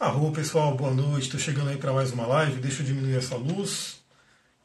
Arro, pessoal, boa noite. Estou chegando aí para mais uma live. Deixa eu diminuir essa luz.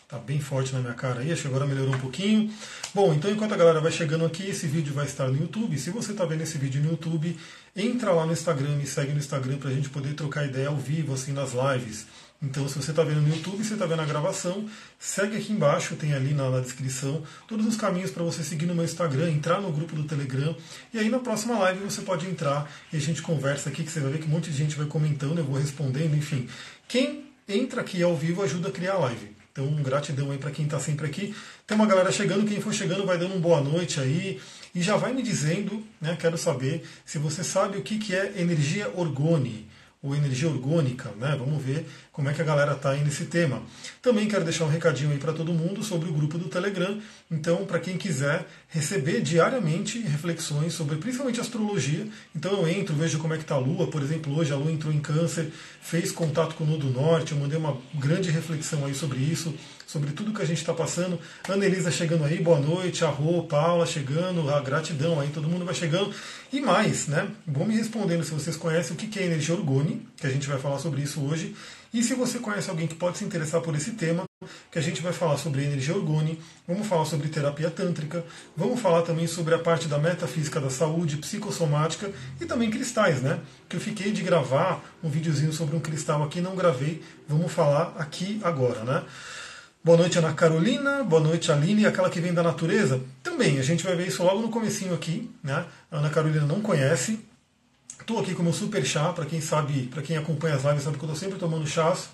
Tá bem forte na minha cara aí, acho que agora melhorou um pouquinho. Bom, então enquanto a galera vai chegando aqui, esse vídeo vai estar no YouTube. Se você está vendo esse vídeo no YouTube, entra lá no Instagram, me segue no Instagram para a gente poder trocar ideia ao vivo, assim, nas lives. Então, se você está vendo no YouTube, você está vendo a gravação, segue aqui embaixo, tem ali na, na descrição todos os caminhos para você seguir no meu Instagram, entrar no grupo do Telegram. E aí na próxima live você pode entrar e a gente conversa aqui, que você vai ver que um monte de gente vai comentando, eu vou respondendo, enfim. Quem entra aqui ao vivo ajuda a criar a live. Então, gratidão aí para quem está sempre aqui. Tem uma galera chegando, quem for chegando vai dando uma boa noite aí. E já vai me dizendo, né, quero saber se você sabe o que, que é energia orgone ou energia orgânica, né? Vamos ver como é que a galera está aí nesse tema. Também quero deixar um recadinho aí para todo mundo sobre o grupo do Telegram. Então, para quem quiser receber diariamente reflexões sobre principalmente astrologia, então eu entro, vejo como é que está a Lua, por exemplo, hoje a Lua entrou em câncer, fez contato com o Nodo Norte, eu mandei uma grande reflexão aí sobre isso, sobre tudo que a gente está passando. Ana Elisa chegando aí, boa noite, a Rô, Paula chegando, a gratidão aí, todo mundo vai chegando. E mais, né? Vão me respondendo se vocês conhecem o que é energia orgone, que a gente vai falar sobre isso hoje. E se você conhece alguém que pode se interessar por esse tema, que a gente vai falar sobre energia orgone, vamos falar sobre terapia tântrica, vamos falar também sobre a parte da metafísica da saúde, psicossomática e também cristais, né? Que eu fiquei de gravar um videozinho sobre um cristal aqui, não gravei, vamos falar aqui agora, né? Boa noite, Ana Carolina. Boa noite, Aline. Aquela que vem da natureza. Também, a gente vai ver isso logo no comecinho aqui. Né? A Ana Carolina não conhece. Estou aqui com meu super chá. Para quem sabe, para quem acompanha as lives, sabe que eu estou sempre tomando chás.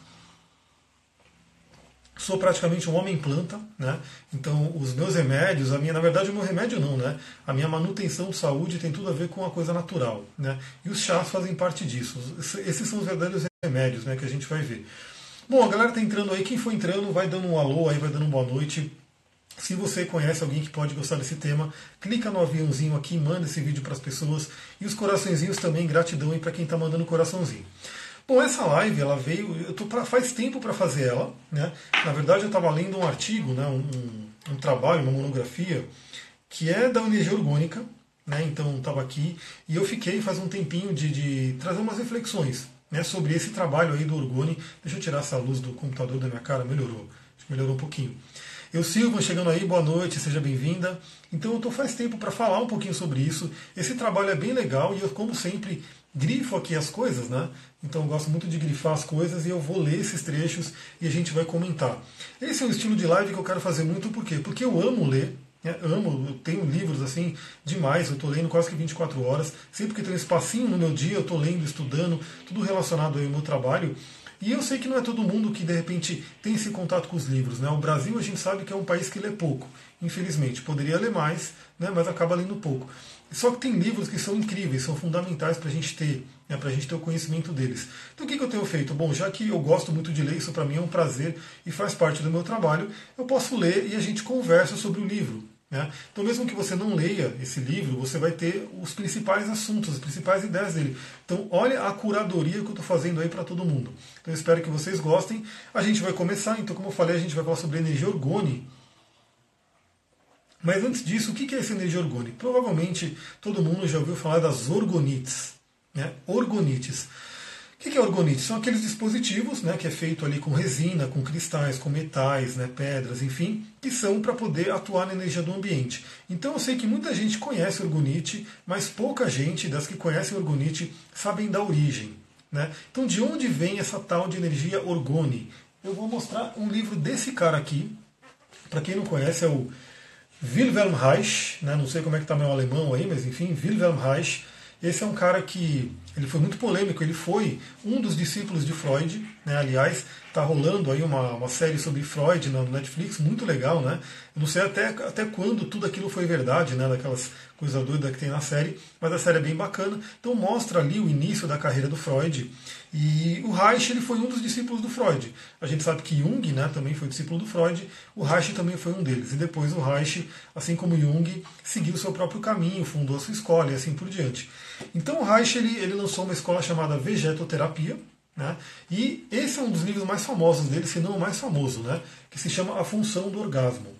Sou praticamente um homem planta, né? Então, os meus remédios, a minha, na verdade, o meu remédio não, né? A minha manutenção de saúde tem tudo a ver com a coisa natural, né? E os chás fazem parte disso. Esses são os verdadeiros remédios, né? Que a gente vai ver. Bom, a galera tá entrando aí. Quem for entrando, vai dando um alô aí, vai dando uma boa noite. Se você conhece alguém que pode gostar desse tema, clica no aviãozinho aqui, manda esse vídeo para as pessoas. E os coraçõezinhos também, gratidão aí para quem está mandando coraçãozinho. Bom, essa live ela veio, eu tô pra, faz tempo para fazer ela, né? Na verdade, eu estava lendo um artigo, né, um, um, trabalho, uma monografia, que é da energia orgânica, né? Então estava aqui e eu fiquei faz um tempinho de, de trazer umas reflexões né, sobre esse trabalho aí do Orgone. Deixa eu tirar essa luz do computador da minha cara, melhorou. Acho que melhorou um pouquinho. Eu Silva chegando aí, boa noite, seja bem-vinda. Então eu estou faz tempo para falar um pouquinho sobre isso. Esse trabalho é bem legal e eu, como sempre, grifo aqui as coisas, né? Então eu gosto muito de grifar as coisas e eu vou ler esses trechos e a gente vai comentar. Esse é um estilo de live que eu quero fazer muito, por quê? Porque eu amo ler, é, amo, eu tenho livros assim demais, eu estou lendo quase que 24 horas. Sempre que tem um espacinho no meu dia, eu estou lendo, estudando, tudo relacionado ao meu trabalho. E eu sei que não é todo mundo que de repente tem esse contato com os livros. Né? O Brasil a gente sabe que é um país que lê pouco, infelizmente. Poderia ler mais, né? mas acaba lendo pouco. Só que tem livros que são incríveis, são fundamentais para a gente ter, né, para a gente ter o conhecimento deles. Então o que, que eu tenho feito? Bom, já que eu gosto muito de ler, isso para mim é um prazer e faz parte do meu trabalho, eu posso ler e a gente conversa sobre o livro. Né? Então, mesmo que você não leia esse livro, você vai ter os principais assuntos, as principais ideias dele. Então, olha a curadoria que eu estou fazendo aí para todo mundo. Então, eu espero que vocês gostem. A gente vai começar, então, como eu falei, a gente vai falar sobre energia orgone. Mas antes disso, o que é essa energia orgone? Provavelmente todo mundo já ouviu falar das orgonites. Né? Orgonites. O que é orgonite? São aqueles dispositivos né, que é feito ali com resina, com cristais, com metais, né, pedras, enfim, que são para poder atuar na energia do ambiente. Então eu sei que muita gente conhece orgonite, mas pouca gente das que conhecem orgonite sabem da origem. Né? Então de onde vem essa tal de energia orgone? Eu vou mostrar um livro desse cara aqui. Para quem não conhece, é o Wilhelm Reich, né? não sei como é que está meu alemão aí, mas enfim, Wilhelm Reich. Esse é um cara que ele foi muito polêmico, ele foi um dos discípulos de Freud, né? aliás, está rolando aí uma, uma série sobre Freud no Netflix, muito legal, né? Eu não sei até, até quando tudo aquilo foi verdade, né? Daquelas coisas doidas que tem na série, mas a série é bem bacana. Então mostra ali o início da carreira do Freud. E o Reich ele foi um dos discípulos do Freud. A gente sabe que Jung né, também foi discípulo do Freud, o Reich também foi um deles. E depois o Reich, assim como Jung, seguiu seu próprio caminho, fundou a sua escola e assim por diante. Então o Reich ele, ele lançou uma escola chamada Vegetoterapia, né? E esse é um dos livros mais famosos dele, se não o mais famoso, né? que se chama A Função do Orgasmo.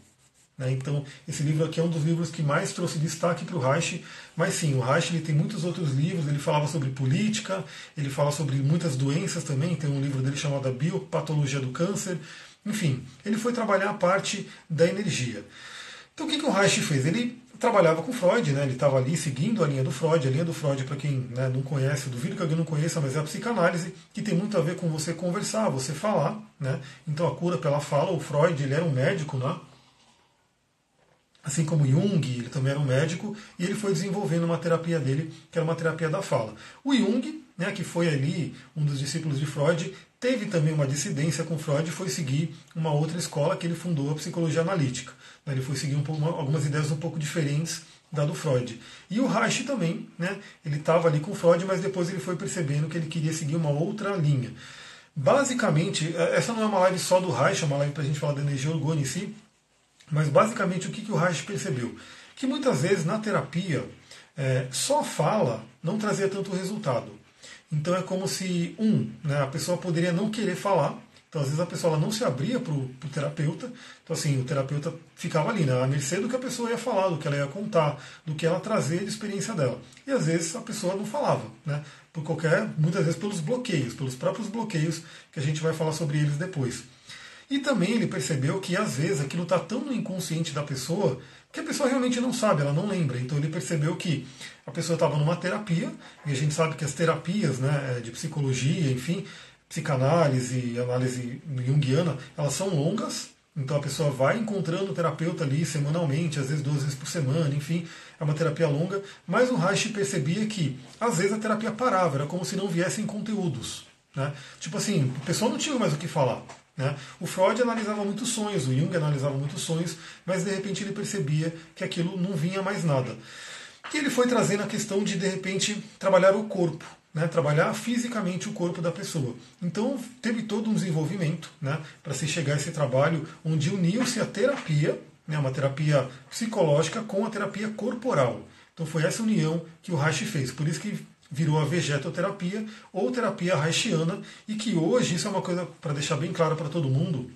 Né? Então, esse livro aqui é um dos livros que mais trouxe destaque para o Reich. Mas sim, o Reich ele tem muitos outros livros. Ele falava sobre política, ele fala sobre muitas doenças também. Tem um livro dele chamado A Biopatologia do Câncer. Enfim, ele foi trabalhar a parte da energia. Então, o que, que o Reich fez? Ele trabalhava com Freud, né? ele estava ali seguindo a linha do Freud. A linha do Freud, para quem né, não conhece, duvido que alguém não conheça, mas é a psicanálise, que tem muito a ver com você conversar, você falar. Né? Então, a cura pela fala, o Freud ele era um médico, né? assim como Jung, ele também era um médico, e ele foi desenvolvendo uma terapia dele, que era uma terapia da fala. O Jung, né, que foi ali um dos discípulos de Freud, teve também uma dissidência com Freud e foi seguir uma outra escola que ele fundou, a psicologia analítica. Né, ele foi seguir um pouco, algumas ideias um pouco diferentes da do Freud. E o Reich também, né, ele estava ali com Freud, mas depois ele foi percebendo que ele queria seguir uma outra linha. Basicamente, é, essa não é uma live só do Reich, é uma live para a gente falar da energia orgânica em si, mas basicamente o que, que o Reich percebeu? Que muitas vezes na terapia é, só fala não trazia tanto resultado. Então é como se, um, né, a pessoa poderia não querer falar, então, às vezes, a pessoa não se abria para o terapeuta. Então, assim, o terapeuta ficava ali, né, à mercê do que a pessoa ia falar, do que ela ia contar, do que ela trazia de experiência dela. E, às vezes, a pessoa não falava, né? Por qualquer, muitas vezes pelos bloqueios, pelos próprios bloqueios, que a gente vai falar sobre eles depois. E também ele percebeu que às vezes aquilo está tão no inconsciente da pessoa que a pessoa realmente não sabe, ela não lembra. Então ele percebeu que a pessoa estava numa terapia, e a gente sabe que as terapias né, é, de psicologia, enfim, psicanálise análise junguiana, elas são longas, então a pessoa vai encontrando o terapeuta ali semanalmente, às vezes duas vezes por semana, enfim, é uma terapia longa. Mas o Reich percebia que às vezes a terapia parava, era como se não viessem conteúdos. Né? Tipo assim, a pessoa não tinha mais o que falar. Né? O Freud analisava muitos sonhos, o Jung analisava muitos sonhos, mas de repente ele percebia que aquilo não vinha mais nada. E ele foi trazendo a questão de, de repente, trabalhar o corpo, né? trabalhar fisicamente o corpo da pessoa. Então teve todo um desenvolvimento né? para se chegar a esse trabalho onde uniu-se a terapia, né? uma terapia psicológica, com a terapia corporal. Então foi essa união que o Reich fez. Por isso que virou a vegetoterapia ou terapia haitiana e que hoje, isso é uma coisa para deixar bem claro para todo mundo,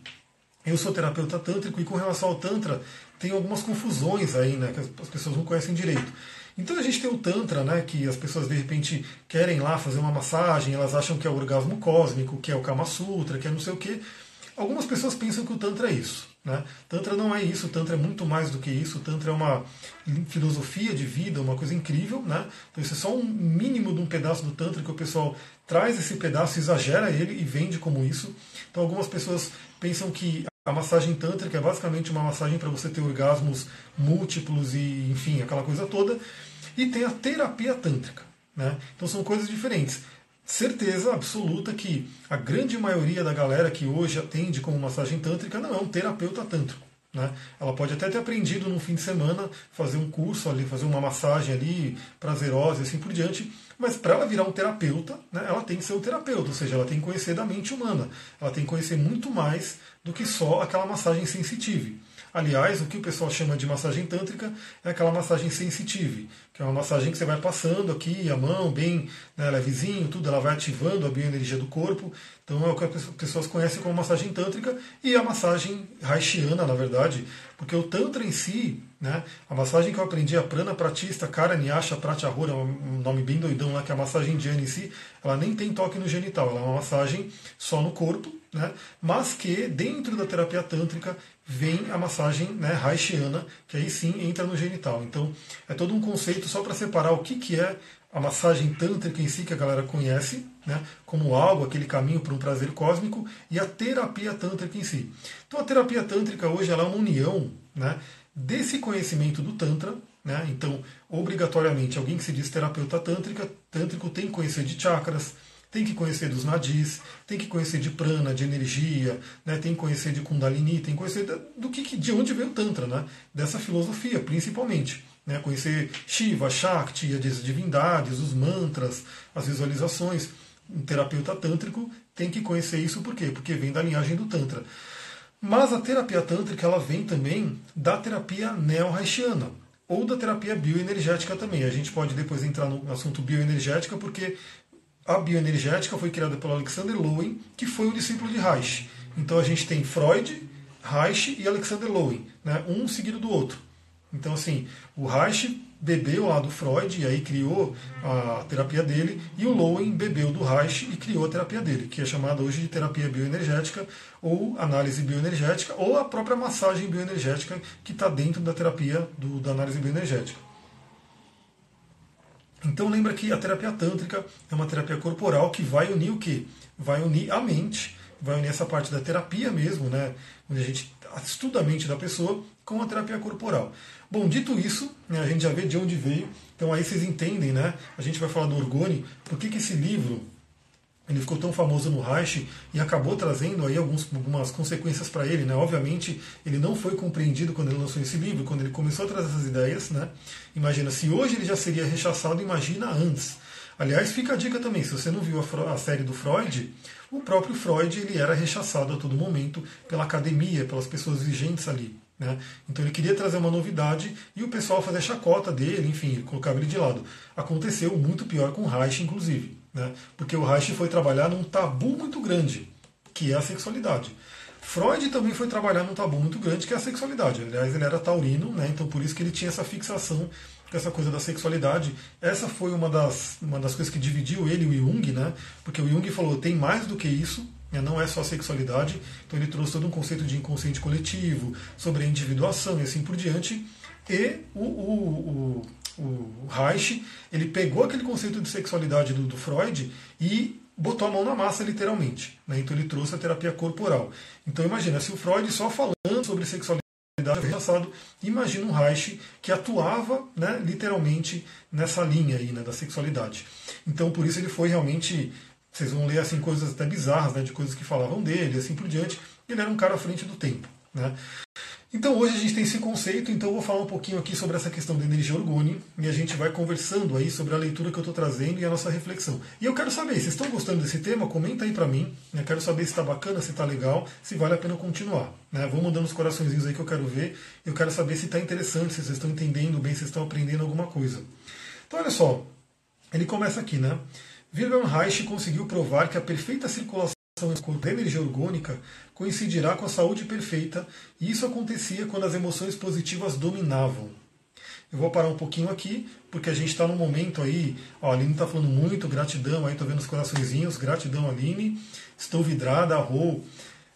eu sou terapeuta tântrico e com relação ao Tantra tem algumas confusões aí, né, que as pessoas não conhecem direito. Então a gente tem o Tantra, né, que as pessoas de repente querem lá fazer uma massagem, elas acham que é o orgasmo cósmico, que é o Kama Sutra, que é não sei o quê. Algumas pessoas pensam que o Tantra é isso. Né? Tantra não é isso, Tantra é muito mais do que isso. Tantra é uma filosofia de vida, uma coisa incrível. Né? Então, isso é só um mínimo de um pedaço do Tantra que o pessoal traz esse pedaço, exagera ele e vende como isso. Então, algumas pessoas pensam que a massagem tântrica é basicamente uma massagem para você ter orgasmos múltiplos e, enfim, aquela coisa toda. E tem a terapia tântrica. Né? Então, são coisas diferentes certeza absoluta que a grande maioria da galera que hoje atende como massagem tântrica não é um terapeuta tântrico. Né? Ela pode até ter aprendido num fim de semana fazer um curso ali, fazer uma massagem ali prazerosa e assim por diante, mas para ela virar um terapeuta, né, ela tem que ser um terapeuta, ou seja, ela tem que conhecer da mente humana, ela tem que conhecer muito mais do que só aquela massagem sensitiva. Aliás, o que o pessoal chama de massagem tântrica é aquela massagem sensitive, que é uma massagem que você vai passando aqui a mão, bem né, levezinho, tudo, ela vai ativando a bioenergia do corpo. Então é o que as pessoas conhecem como massagem tântrica e a massagem haitiana, na verdade, porque o tantra em si, né, a massagem que eu aprendi, a prana pratista, cara nyasha pratyahura, é um nome bem doidão lá, que é a massagem indiana em si, ela nem tem toque no genital, ela é uma massagem só no corpo, né, mas que dentro da terapia tântrica vem a massagem né, haitiana, que aí sim entra no genital. Então é todo um conceito só para separar o que, que é a massagem tântrica em si, que a galera conhece, né, como algo, aquele caminho para um prazer cósmico, e a terapia tântrica em si. Então a terapia tântrica hoje ela é uma união né, desse conhecimento do Tantra. Né, então, obrigatoriamente, alguém que se diz terapeuta tântrica, tântrico tem que conhecer de chakras, tem que conhecer dos nadis, tem que conhecer de prana, de energia, né? tem que conhecer de kundalini, tem que conhecer do que, de onde veio o Tantra, né? dessa filosofia, principalmente. Né? Conhecer Shiva, Shakti, as divindades, os mantras, as visualizações. Um terapeuta tântrico tem que conhecer isso por quê? Porque vem da linhagem do Tantra. Mas a terapia tântrica ela vem também da terapia neo-haitiana ou da terapia bioenergética também. A gente pode depois entrar no assunto bioenergética porque a bioenergética foi criada pelo Alexander Lowen, que foi o discípulo de Reich. Então a gente tem Freud, Reich e Alexander Lowen, né? um seguido do outro. Então, assim, o Reich bebeu lá do Freud e aí criou a terapia dele, e o Lowen bebeu do Reich e criou a terapia dele, que é chamada hoje de terapia bioenergética, ou análise bioenergética, ou a própria massagem bioenergética que está dentro da terapia do, da análise bioenergética. Então lembra que a terapia tântrica é uma terapia corporal que vai unir o quê? Vai unir a mente, vai unir essa parte da terapia mesmo, né? Onde a gente estuda a mente da pessoa com a terapia corporal. Bom, dito isso, né, a gente já vê de onde veio, então aí vocês entendem, né? A gente vai falar do Orgone, por que, que esse livro ele ficou tão famoso no Reich e acabou trazendo aí alguns, algumas consequências para ele, né? Obviamente, ele não foi compreendido quando ele lançou esse livro, quando ele começou a trazer essas ideias, né? Imagina, se hoje ele já seria rechaçado, imagina antes. Aliás, fica a dica também, se você não viu a, a série do Freud, o próprio Freud ele era rechaçado a todo momento pela academia, pelas pessoas vigentes ali. Né? Então ele queria trazer uma novidade e o pessoal fazia chacota dele, enfim, colocava ele de lado. Aconteceu muito pior com Reich, inclusive. Né? Porque o Reich foi trabalhar num tabu muito grande, que é a sexualidade. Freud também foi trabalhar num tabu muito grande, que é a sexualidade. Aliás, ele era taurino, né? então por isso que ele tinha essa fixação essa coisa da sexualidade. Essa foi uma das, uma das coisas que dividiu ele e o Jung, né? porque o Jung falou, tem mais do que isso, né? não é só sexualidade. Então ele trouxe todo um conceito de inconsciente coletivo, sobre a individuação e assim por diante. E o, o, o o Reich, ele pegou aquele conceito de sexualidade do, do Freud e botou a mão na massa, literalmente. Né? Então ele trouxe a terapia corporal. Então imagina, se o Freud só falando sobre sexualidade passado, imagina um Reich que atuava né, literalmente nessa linha aí, né, da sexualidade. Então por isso ele foi realmente, vocês vão ler assim coisas até bizarras, né, de coisas que falavam dele, assim por diante. Ele era um cara à frente do tempo. Né? Então hoje a gente tem esse conceito, então eu vou falar um pouquinho aqui sobre essa questão da energia orgone e a gente vai conversando aí sobre a leitura que eu estou trazendo e a nossa reflexão. E eu quero saber, vocês estão gostando desse tema? Comenta aí para mim. Eu né? quero saber se está bacana, se está legal, se vale a pena continuar. Né? Mandando os coraçõezinhos aí que eu quero ver. Eu quero saber se está interessante, se vocês estão entendendo bem, se vocês estão aprendendo alguma coisa. Então olha só, ele começa aqui, né? Wilhelm Reich conseguiu provar que a perfeita circulação da energia orgânica coincidirá com a saúde perfeita, e isso acontecia quando as emoções positivas dominavam. Eu vou parar um pouquinho aqui, porque a gente está num momento aí. Ó, a Aline está falando muito, gratidão aí, estou vendo os coraçõezinhos, gratidão, Aline. Estou vidrada, Rô.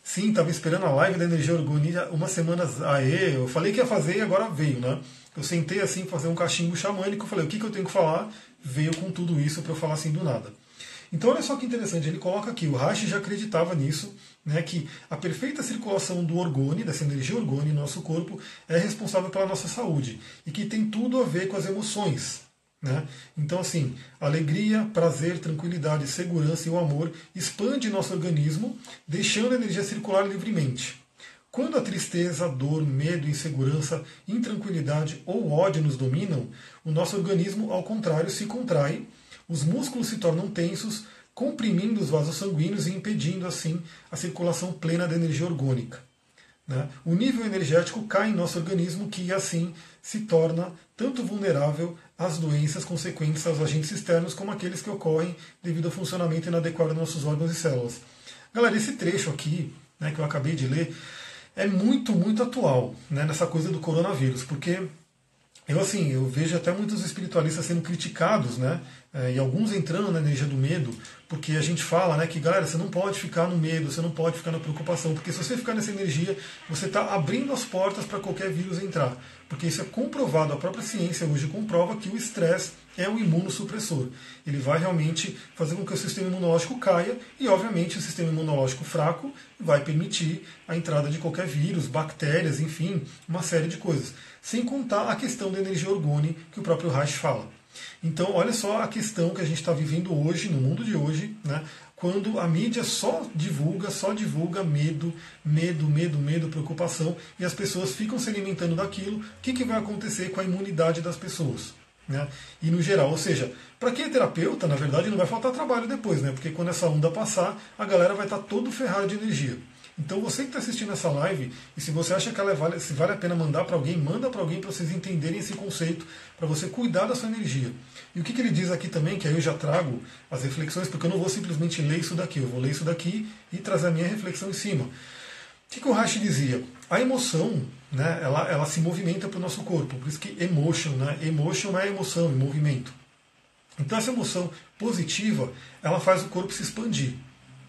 Sim, estava esperando a live da energia orgânica uma semana. Aê, eu falei que ia fazer e agora veio, né? Eu sentei assim, fazer um cachimbo xamânico, falei, o que, que eu tenho que falar? Veio com tudo isso para eu falar assim do nada. Então olha só que interessante, ele coloca aqui, o Reich já acreditava nisso, né, que a perfeita circulação do orgone, dessa energia orgone no nosso corpo, é responsável pela nossa saúde e que tem tudo a ver com as emoções. Né? Então, assim, alegria, prazer, tranquilidade, segurança e o amor expande nosso organismo, deixando a energia circular livremente. Quando a tristeza, dor, medo, insegurança, intranquilidade ou ódio nos dominam, o nosso organismo, ao contrário, se contrai os músculos se tornam tensos, comprimindo os vasos sanguíneos e impedindo, assim, a circulação plena da energia orgânica. Né? O nível energético cai em nosso organismo, que assim se torna tanto vulnerável às doenças consequentes aos agentes externos, como aqueles que ocorrem devido ao funcionamento inadequado dos nossos órgãos e células. Galera, esse trecho aqui, né, que eu acabei de ler, é muito, muito atual né, nessa coisa do coronavírus, porque eu assim, eu vejo até muitos espiritualistas sendo criticados, né? É, e alguns entrando na energia do medo, porque a gente fala, né, que galera, você não pode ficar no medo, você não pode ficar na preocupação, porque se você ficar nessa energia, você está abrindo as portas para qualquer vírus entrar. Porque isso é comprovado, a própria ciência hoje comprova que o estresse é um imunossupressor. Ele vai realmente fazer com que o sistema imunológico caia e, obviamente, o sistema imunológico fraco vai permitir a entrada de qualquer vírus, bactérias, enfim, uma série de coisas. Sem contar a questão da energia orgone que o próprio Reich fala. Então, olha só a questão que a gente está vivendo hoje, no mundo de hoje, né? quando a mídia só divulga, só divulga medo, medo, medo, medo, preocupação, e as pessoas ficam se alimentando daquilo, o que, que vai acontecer com a imunidade das pessoas? Né? E no geral, ou seja, para quem é terapeuta, na verdade, não vai faltar trabalho depois, né? porque quando essa onda passar, a galera vai estar tá todo ferrado de energia. Então você que está assistindo essa live, e se você acha que ela vale, se vale a pena mandar para alguém, manda para alguém para vocês entenderem esse conceito, para você cuidar da sua energia. E o que, que ele diz aqui também, que aí eu já trago as reflexões, porque eu não vou simplesmente ler isso daqui, eu vou ler isso daqui e trazer a minha reflexão em cima. que, que o Reich dizia? A emoção, né, ela, ela se movimenta para o nosso corpo, por isso que emotion, né? Emotion é emoção, é movimento. Então essa emoção positiva, ela faz o corpo se expandir.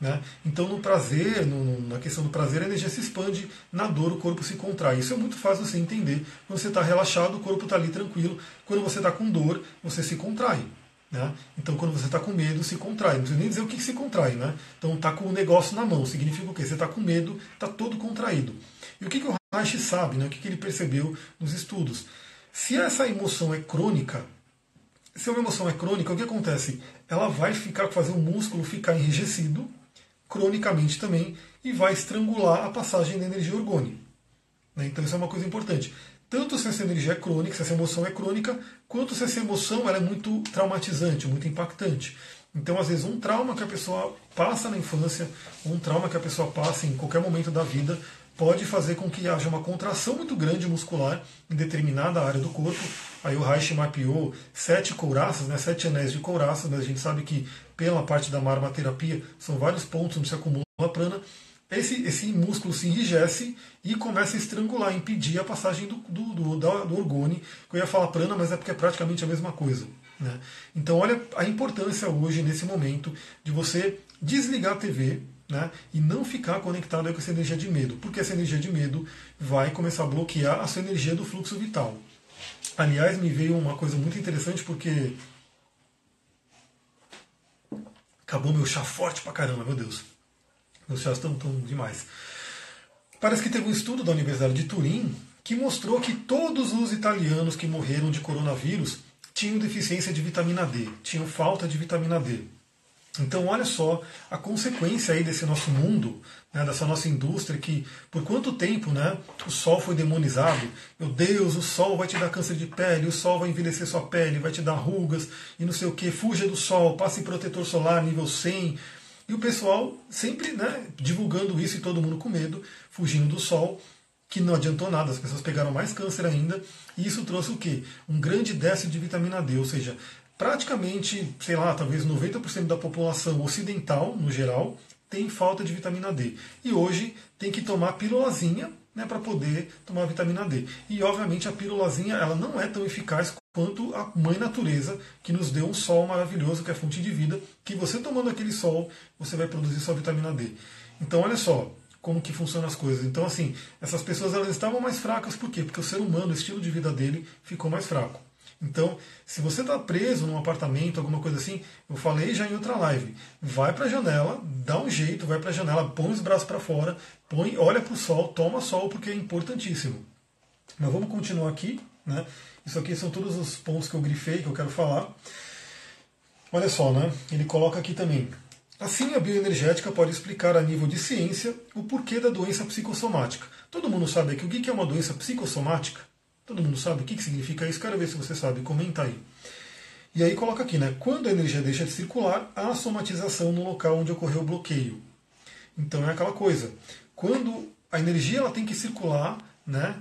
Né? Então, no prazer, no, na questão do prazer, a energia se expande, na dor, o corpo se contrai. Isso é muito fácil você entender. Quando você está relaxado, o corpo está ali tranquilo. Quando você está com dor, você se contrai. Né? Então, quando você está com medo, se contrai. Não precisa nem dizer o que se contrai. Né? Então, está com o negócio na mão. Significa o quê? Você está com medo, está todo contraído. E o que, que o Reich sabe? Né? O que, ele percebeu nos estudos? Se essa emoção é crônica, se uma emoção é crônica, o que acontece? Ela vai ficar fazer o músculo ficar enrijecido, cronicamente também e vai estrangular a passagem da energia orgônica. Né? Então isso é uma coisa importante. Tanto se essa energia é crônica, se essa emoção é crônica, quanto se essa emoção é muito traumatizante, muito impactante. Então, às vezes, um trauma que a pessoa passa na infância, um trauma que a pessoa passa em qualquer momento da vida, pode fazer com que haja uma contração muito grande muscular em determinada área do corpo. Aí o Reich mapeou sete couraças, né, sete anéis de couraças, mas a gente sabe que pela parte da marmaterapia são vários pontos onde se acumula a prana. Esse, esse músculo se enrijece e começa a estrangular, impedir a passagem do, do, do, do orgone, eu ia falar prana, mas é porque é praticamente a mesma coisa. Né? Então olha a importância hoje, nesse momento, de você desligar a TV, né, e não ficar conectado com essa energia de medo, porque essa energia de medo vai começar a bloquear a sua energia do fluxo vital. Aliás, me veio uma coisa muito interessante porque acabou meu chá forte pra caramba, meu Deus. Meus chás estão tão demais. Parece que teve um estudo da Universidade de Turim que mostrou que todos os italianos que morreram de coronavírus tinham deficiência de vitamina D, tinham falta de vitamina D. Então, olha só a consequência aí desse nosso mundo, né, dessa nossa indústria, que por quanto tempo né, o sol foi demonizado? Meu Deus, o sol vai te dar câncer de pele, o sol vai envelhecer sua pele, vai te dar rugas e não sei o que, fuja do sol, passe protetor solar nível 100. E o pessoal sempre né, divulgando isso e todo mundo com medo, fugindo do sol, que não adiantou nada, as pessoas pegaram mais câncer ainda, e isso trouxe o quê? Um grande déficit de vitamina D, ou seja, praticamente, sei lá, talvez 90% da população ocidental, no geral, tem falta de vitamina D. E hoje tem que tomar pílulazinha né, para poder tomar vitamina D. E obviamente a pílulazinha ela não é tão eficaz quanto a mãe natureza que nos deu um sol maravilhoso, que é fonte de vida, que você tomando aquele sol, você vai produzir sua vitamina D. Então olha só como que funcionam as coisas. Então assim, essas pessoas elas estavam mais fracas por quê? Porque o ser humano, o estilo de vida dele ficou mais fraco. Então, se você está preso num apartamento, alguma coisa assim, eu falei já em outra live, vai para a janela, dá um jeito, vai para a janela, põe os braços para fora, põe, olha para o sol, toma sol, porque é importantíssimo. Mas vamos continuar aqui. Né? Isso aqui são todos os pontos que eu grifei, que eu quero falar. Olha só, né? ele coloca aqui também. Assim, a bioenergética pode explicar a nível de ciência o porquê da doença psicossomática. Todo mundo sabe aqui o que é uma doença psicossomática? Todo mundo sabe o que, significa isso? Quero ver se você sabe. Comenta aí. E aí coloca aqui, né? Quando a energia deixa de circular, há somatização no local onde ocorreu o bloqueio. Então é aquela coisa. Quando a energia ela tem que circular, né?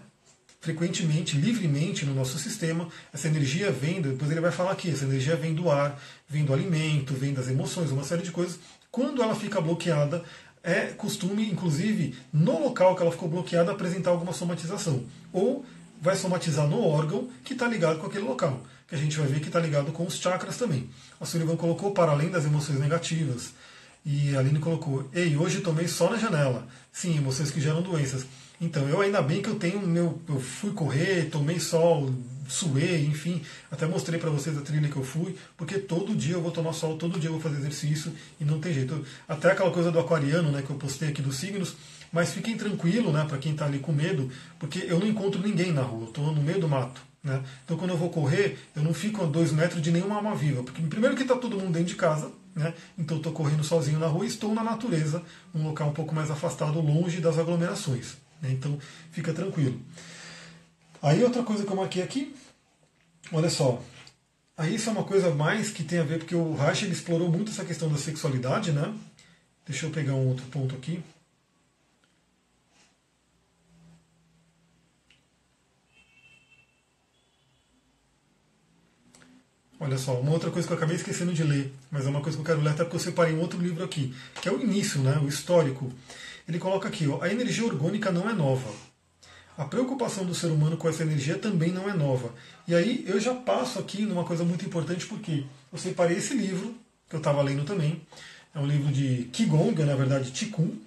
frequentemente, livremente no nosso sistema. Essa energia vem, depois ele vai falar aqui, essa energia vem do ar, vem do alimento, vem das emoções, uma série de coisas. Quando ela fica bloqueada, é costume, inclusive, no local que ela ficou bloqueada, apresentar alguma somatização. Ou vai somatizar no órgão que está ligado com aquele local, que a gente vai ver que está ligado com os chakras também. A Sullivan colocou para além das emoções negativas. E a Aline colocou, ei, hoje tomei só na janela. Sim, emoções que geram doenças. Então, eu ainda bem que eu tenho meu. Eu fui correr, tomei sol, suei, enfim. Até mostrei para vocês a trilha que eu fui, porque todo dia eu vou tomar sol, todo dia eu vou fazer exercício e não tem jeito. Até aquela coisa do aquariano, né, que eu postei aqui dos signos mas fiquem tranquilos, né, para quem está ali com medo, porque eu não encontro ninguém na rua, estou no meio do mato. Né? Então quando eu vou correr, eu não fico a dois metros de nenhuma alma viva, porque primeiro que está todo mundo dentro de casa, né? então estou correndo sozinho na rua e estou na natureza, um local um pouco mais afastado, longe das aglomerações. Né? Então fica tranquilo. Aí outra coisa que eu marquei aqui, olha só, aí isso é uma coisa mais que tem a ver, porque o Reich explorou muito essa questão da sexualidade, né? Deixa eu pegar um outro ponto aqui. Olha só, uma outra coisa que eu acabei esquecendo de ler, mas é uma coisa que eu quero ler até porque eu separei um outro livro aqui, que é o início, né, o histórico. ele coloca aqui, ó, a energia orgânica não é nova. A preocupação do ser humano com essa energia também não é nova. E aí eu já passo aqui numa coisa muito importante, porque eu separei esse livro, que eu estava lendo também. É um livro de Qigong, na verdade, Qigong,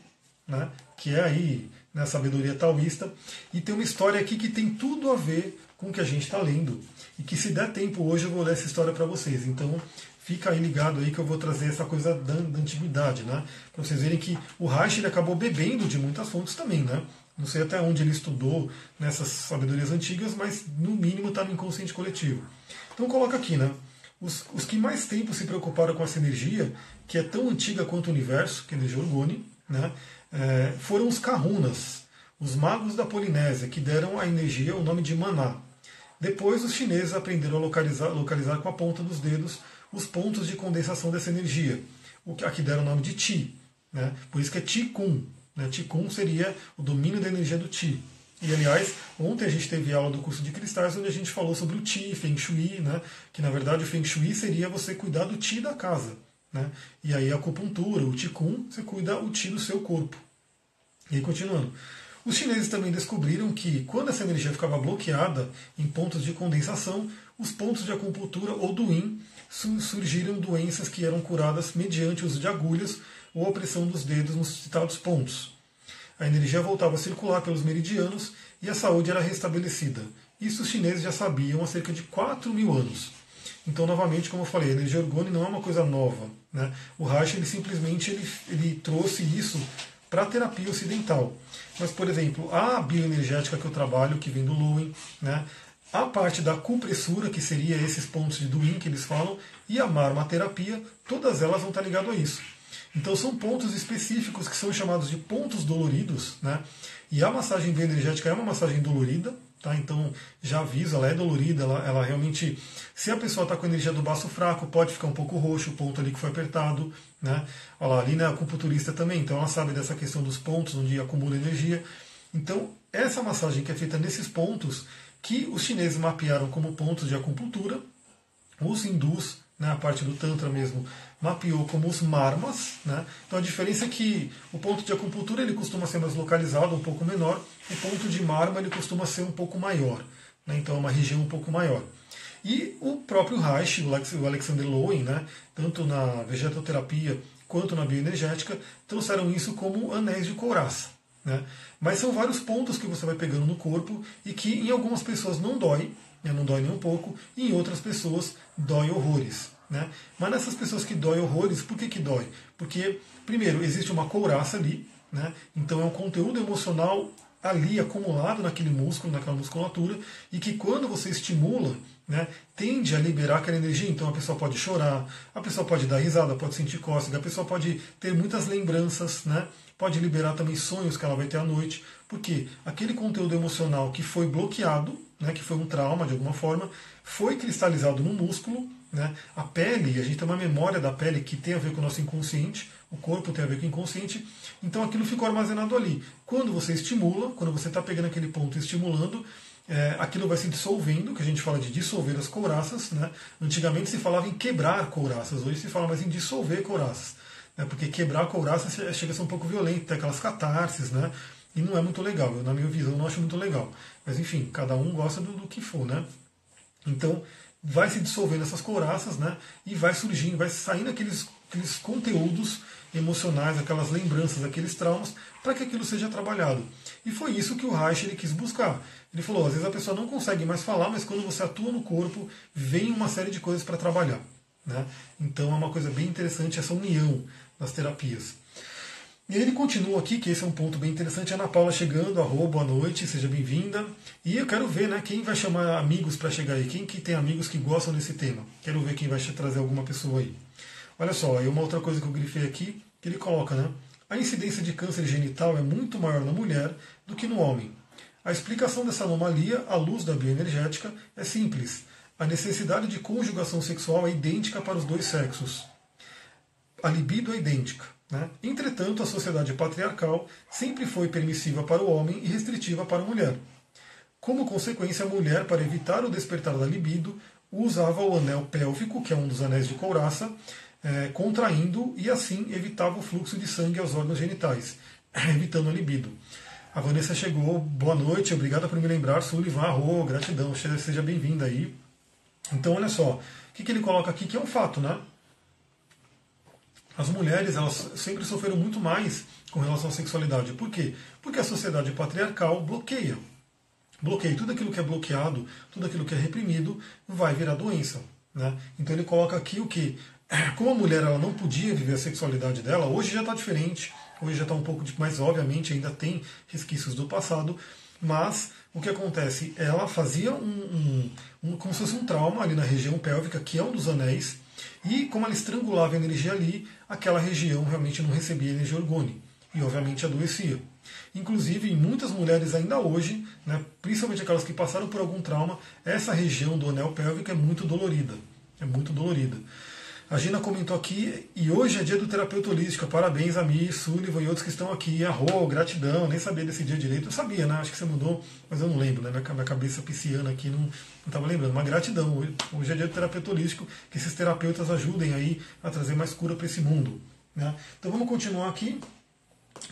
né, que é aí na né, sabedoria taoísta. E tem uma história aqui que tem tudo a ver com o que a gente está lendo. E que se der tempo hoje eu vou ler essa história para vocês. Então fica aí ligado aí que eu vou trazer essa coisa da, da antiguidade, né? Para vocês verem que o Reich ele acabou bebendo de muitas fontes também, né? Não sei até onde ele estudou nessas sabedorias antigas, mas no mínimo está no inconsciente coletivo. Então coloca aqui, né? Os, os, que mais tempo se preocuparam com essa energia, que é tão antiga quanto o universo, que é energia Orgone, né? É, foram os Kahunas, os magos da Polinésia, que deram à energia o nome de Maná. Depois, os chineses aprenderam a localizar, localizar com a ponta dos dedos os pontos de condensação dessa energia, o que aqui deram o nome de Ti. Né? Por isso que é Qigong. Né? Qigong seria o domínio da energia do Ti. E aliás, ontem a gente teve aula do curso de cristais onde a gente falou sobre o Ti, Feng Shui, né? que na verdade o Feng Shui seria você cuidar do Ti da casa. Né? E aí a acupuntura, o Qigong, você cuida o Ti do seu corpo. E aí, continuando. Os chineses também descobriram que quando essa energia ficava bloqueada em pontos de condensação, os pontos de acupuntura ou do yin surgiram doenças que eram curadas mediante o uso de agulhas ou a pressão dos dedos nos citados pontos. A energia voltava a circular pelos meridianos e a saúde era restabelecida. Isso os chineses já sabiam há cerca de 4 mil anos. Então, novamente, como eu falei, a energia orgânica não é uma coisa nova. Né? O Reich ele simplesmente ele, ele trouxe isso para a terapia ocidental. Mas, por exemplo, a bioenergética que eu trabalho, que vem do Lewin, né, a parte da cupressura, que seria esses pontos de Duin que eles falam, e a marmaterapia, todas elas vão estar ligadas a isso. Então são pontos específicos que são chamados de pontos doloridos, né? E a massagem bioenergética é uma massagem dolorida, tá? Então já aviso, ela é dolorida, ela, ela realmente, se a pessoa está com energia do baço fraco, pode ficar um pouco roxo o ponto ali que foi apertado, né? Olha lá, ali a acupunturista também, então ela sabe dessa questão dos pontos onde acumula energia. Então essa massagem que é feita nesses pontos, que os chineses mapearam como pontos de acupuntura, os hindus, né, a parte do Tantra mesmo, mapeou como os marmas. Né? Então a diferença é que o ponto de acupuntura ele costuma ser mais localizado, um pouco menor, o ponto de marma ele costuma ser um pouco maior. Né? Então é uma região um pouco maior. E o próprio Reich, o Alexander Lowen, né, tanto na vegetoterapia quanto na bioenergética, trouxeram isso como anéis de couraça. Né? Mas são vários pontos que você vai pegando no corpo e que em algumas pessoas não dói, né? não dói nem um pouco, e em outras pessoas dói horrores. Né? Mas nessas pessoas que dói horrores, por que, que dói? Porque, primeiro, existe uma couraça ali, né? então é um conteúdo emocional ali acumulado naquele músculo, naquela musculatura, e que quando você estimula, né, tende a liberar aquela energia. Então a pessoa pode chorar, a pessoa pode dar risada, pode sentir cócega, a pessoa pode ter muitas lembranças, né, pode liberar também sonhos que ela vai ter à noite, porque aquele conteúdo emocional que foi bloqueado, né, que foi um trauma de alguma forma, foi cristalizado no músculo. Né? A pele, a gente tem uma memória da pele que tem a ver com o nosso inconsciente, o corpo tem a ver com o inconsciente, então aquilo ficou armazenado ali. Quando você estimula, quando você está pegando aquele ponto e estimulando, é, aquilo vai se dissolvendo, que a gente fala de dissolver as couraças. Né? Antigamente se falava em quebrar couraças, hoje se fala mais em dissolver couraças. Né? Porque quebrar couraças chega a ser um pouco violento, tem aquelas catarses, né? e não é muito legal. Eu, na minha visão, não acho muito legal. Mas enfim, cada um gosta do, do que for. Né? Então, vai se dissolvendo essas couraças né? e vai surgindo, vai saindo aqueles, aqueles conteúdos emocionais, aquelas lembranças, aqueles traumas, para que aquilo seja trabalhado. E foi isso que o Reich ele quis buscar. Ele falou: às vezes a pessoa não consegue mais falar, mas quando você atua no corpo, vem uma série de coisas para trabalhar. Né? Então é uma coisa bem interessante essa união das terapias. E ele continua aqui, que esse é um ponto bem interessante. Ana Paula chegando, arroba, boa noite, seja bem-vinda. E eu quero ver né, quem vai chamar amigos para chegar aí, quem que tem amigos que gostam desse tema. Quero ver quem vai trazer alguma pessoa aí. Olha só, aí uma outra coisa que eu grifei aqui, que ele coloca, né? A incidência de câncer genital é muito maior na mulher do que no homem. A explicação dessa anomalia, à luz da bioenergética, é simples. A necessidade de conjugação sexual é idêntica para os dois sexos. A libido é idêntica. Né? Entretanto, a sociedade patriarcal sempre foi permissiva para o homem e restritiva para a mulher. Como consequência, a mulher, para evitar o despertar da libido, usava o anel pélvico, que é um dos anéis de couraça, é, contraindo e assim evitava o fluxo de sangue aos órgãos genitais. evitando a libido. A Vanessa chegou, boa noite, obrigada por me lembrar, Sullivan, arro, gratidão, seja bem-vinda aí. Então, olha só, o que, que ele coloca aqui, que é um fato, né? As mulheres, elas sempre sofreram muito mais com relação à sexualidade. Por quê? Porque a sociedade patriarcal bloqueia. Bloqueia. Tudo aquilo que é bloqueado, tudo aquilo que é reprimido, vai virar doença. Né? Então ele coloca aqui o que? Como a mulher ela não podia viver a sexualidade dela, hoje já está diferente. Hoje já está um pouco mais, obviamente, ainda tem resquícios do passado, mas o que acontece? Ela fazia um, um, um, como se fosse um trauma ali na região pélvica, que é um dos anéis, e como ela estrangulava a energia ali, aquela região realmente não recebia energia orgônica e obviamente adoecia. Inclusive, em muitas mulheres ainda hoje, né, principalmente aquelas que passaram por algum trauma, essa região do anel pélvico é muito dolorida. É muito dolorida. A Gina comentou aqui, e hoje é dia do terapeuta holístico. Parabéns a mim, Sullivan e outros que estão aqui. Arro, gratidão, nem sabia desse dia direito. Eu sabia, né? Acho que você mudou, mas eu não lembro, né? Minha cabeça pisciana aqui não estava lembrando. Mas gratidão, hoje é dia do terapeuta holístico. Que esses terapeutas ajudem aí a trazer mais cura para esse mundo. Né? Então vamos continuar aqui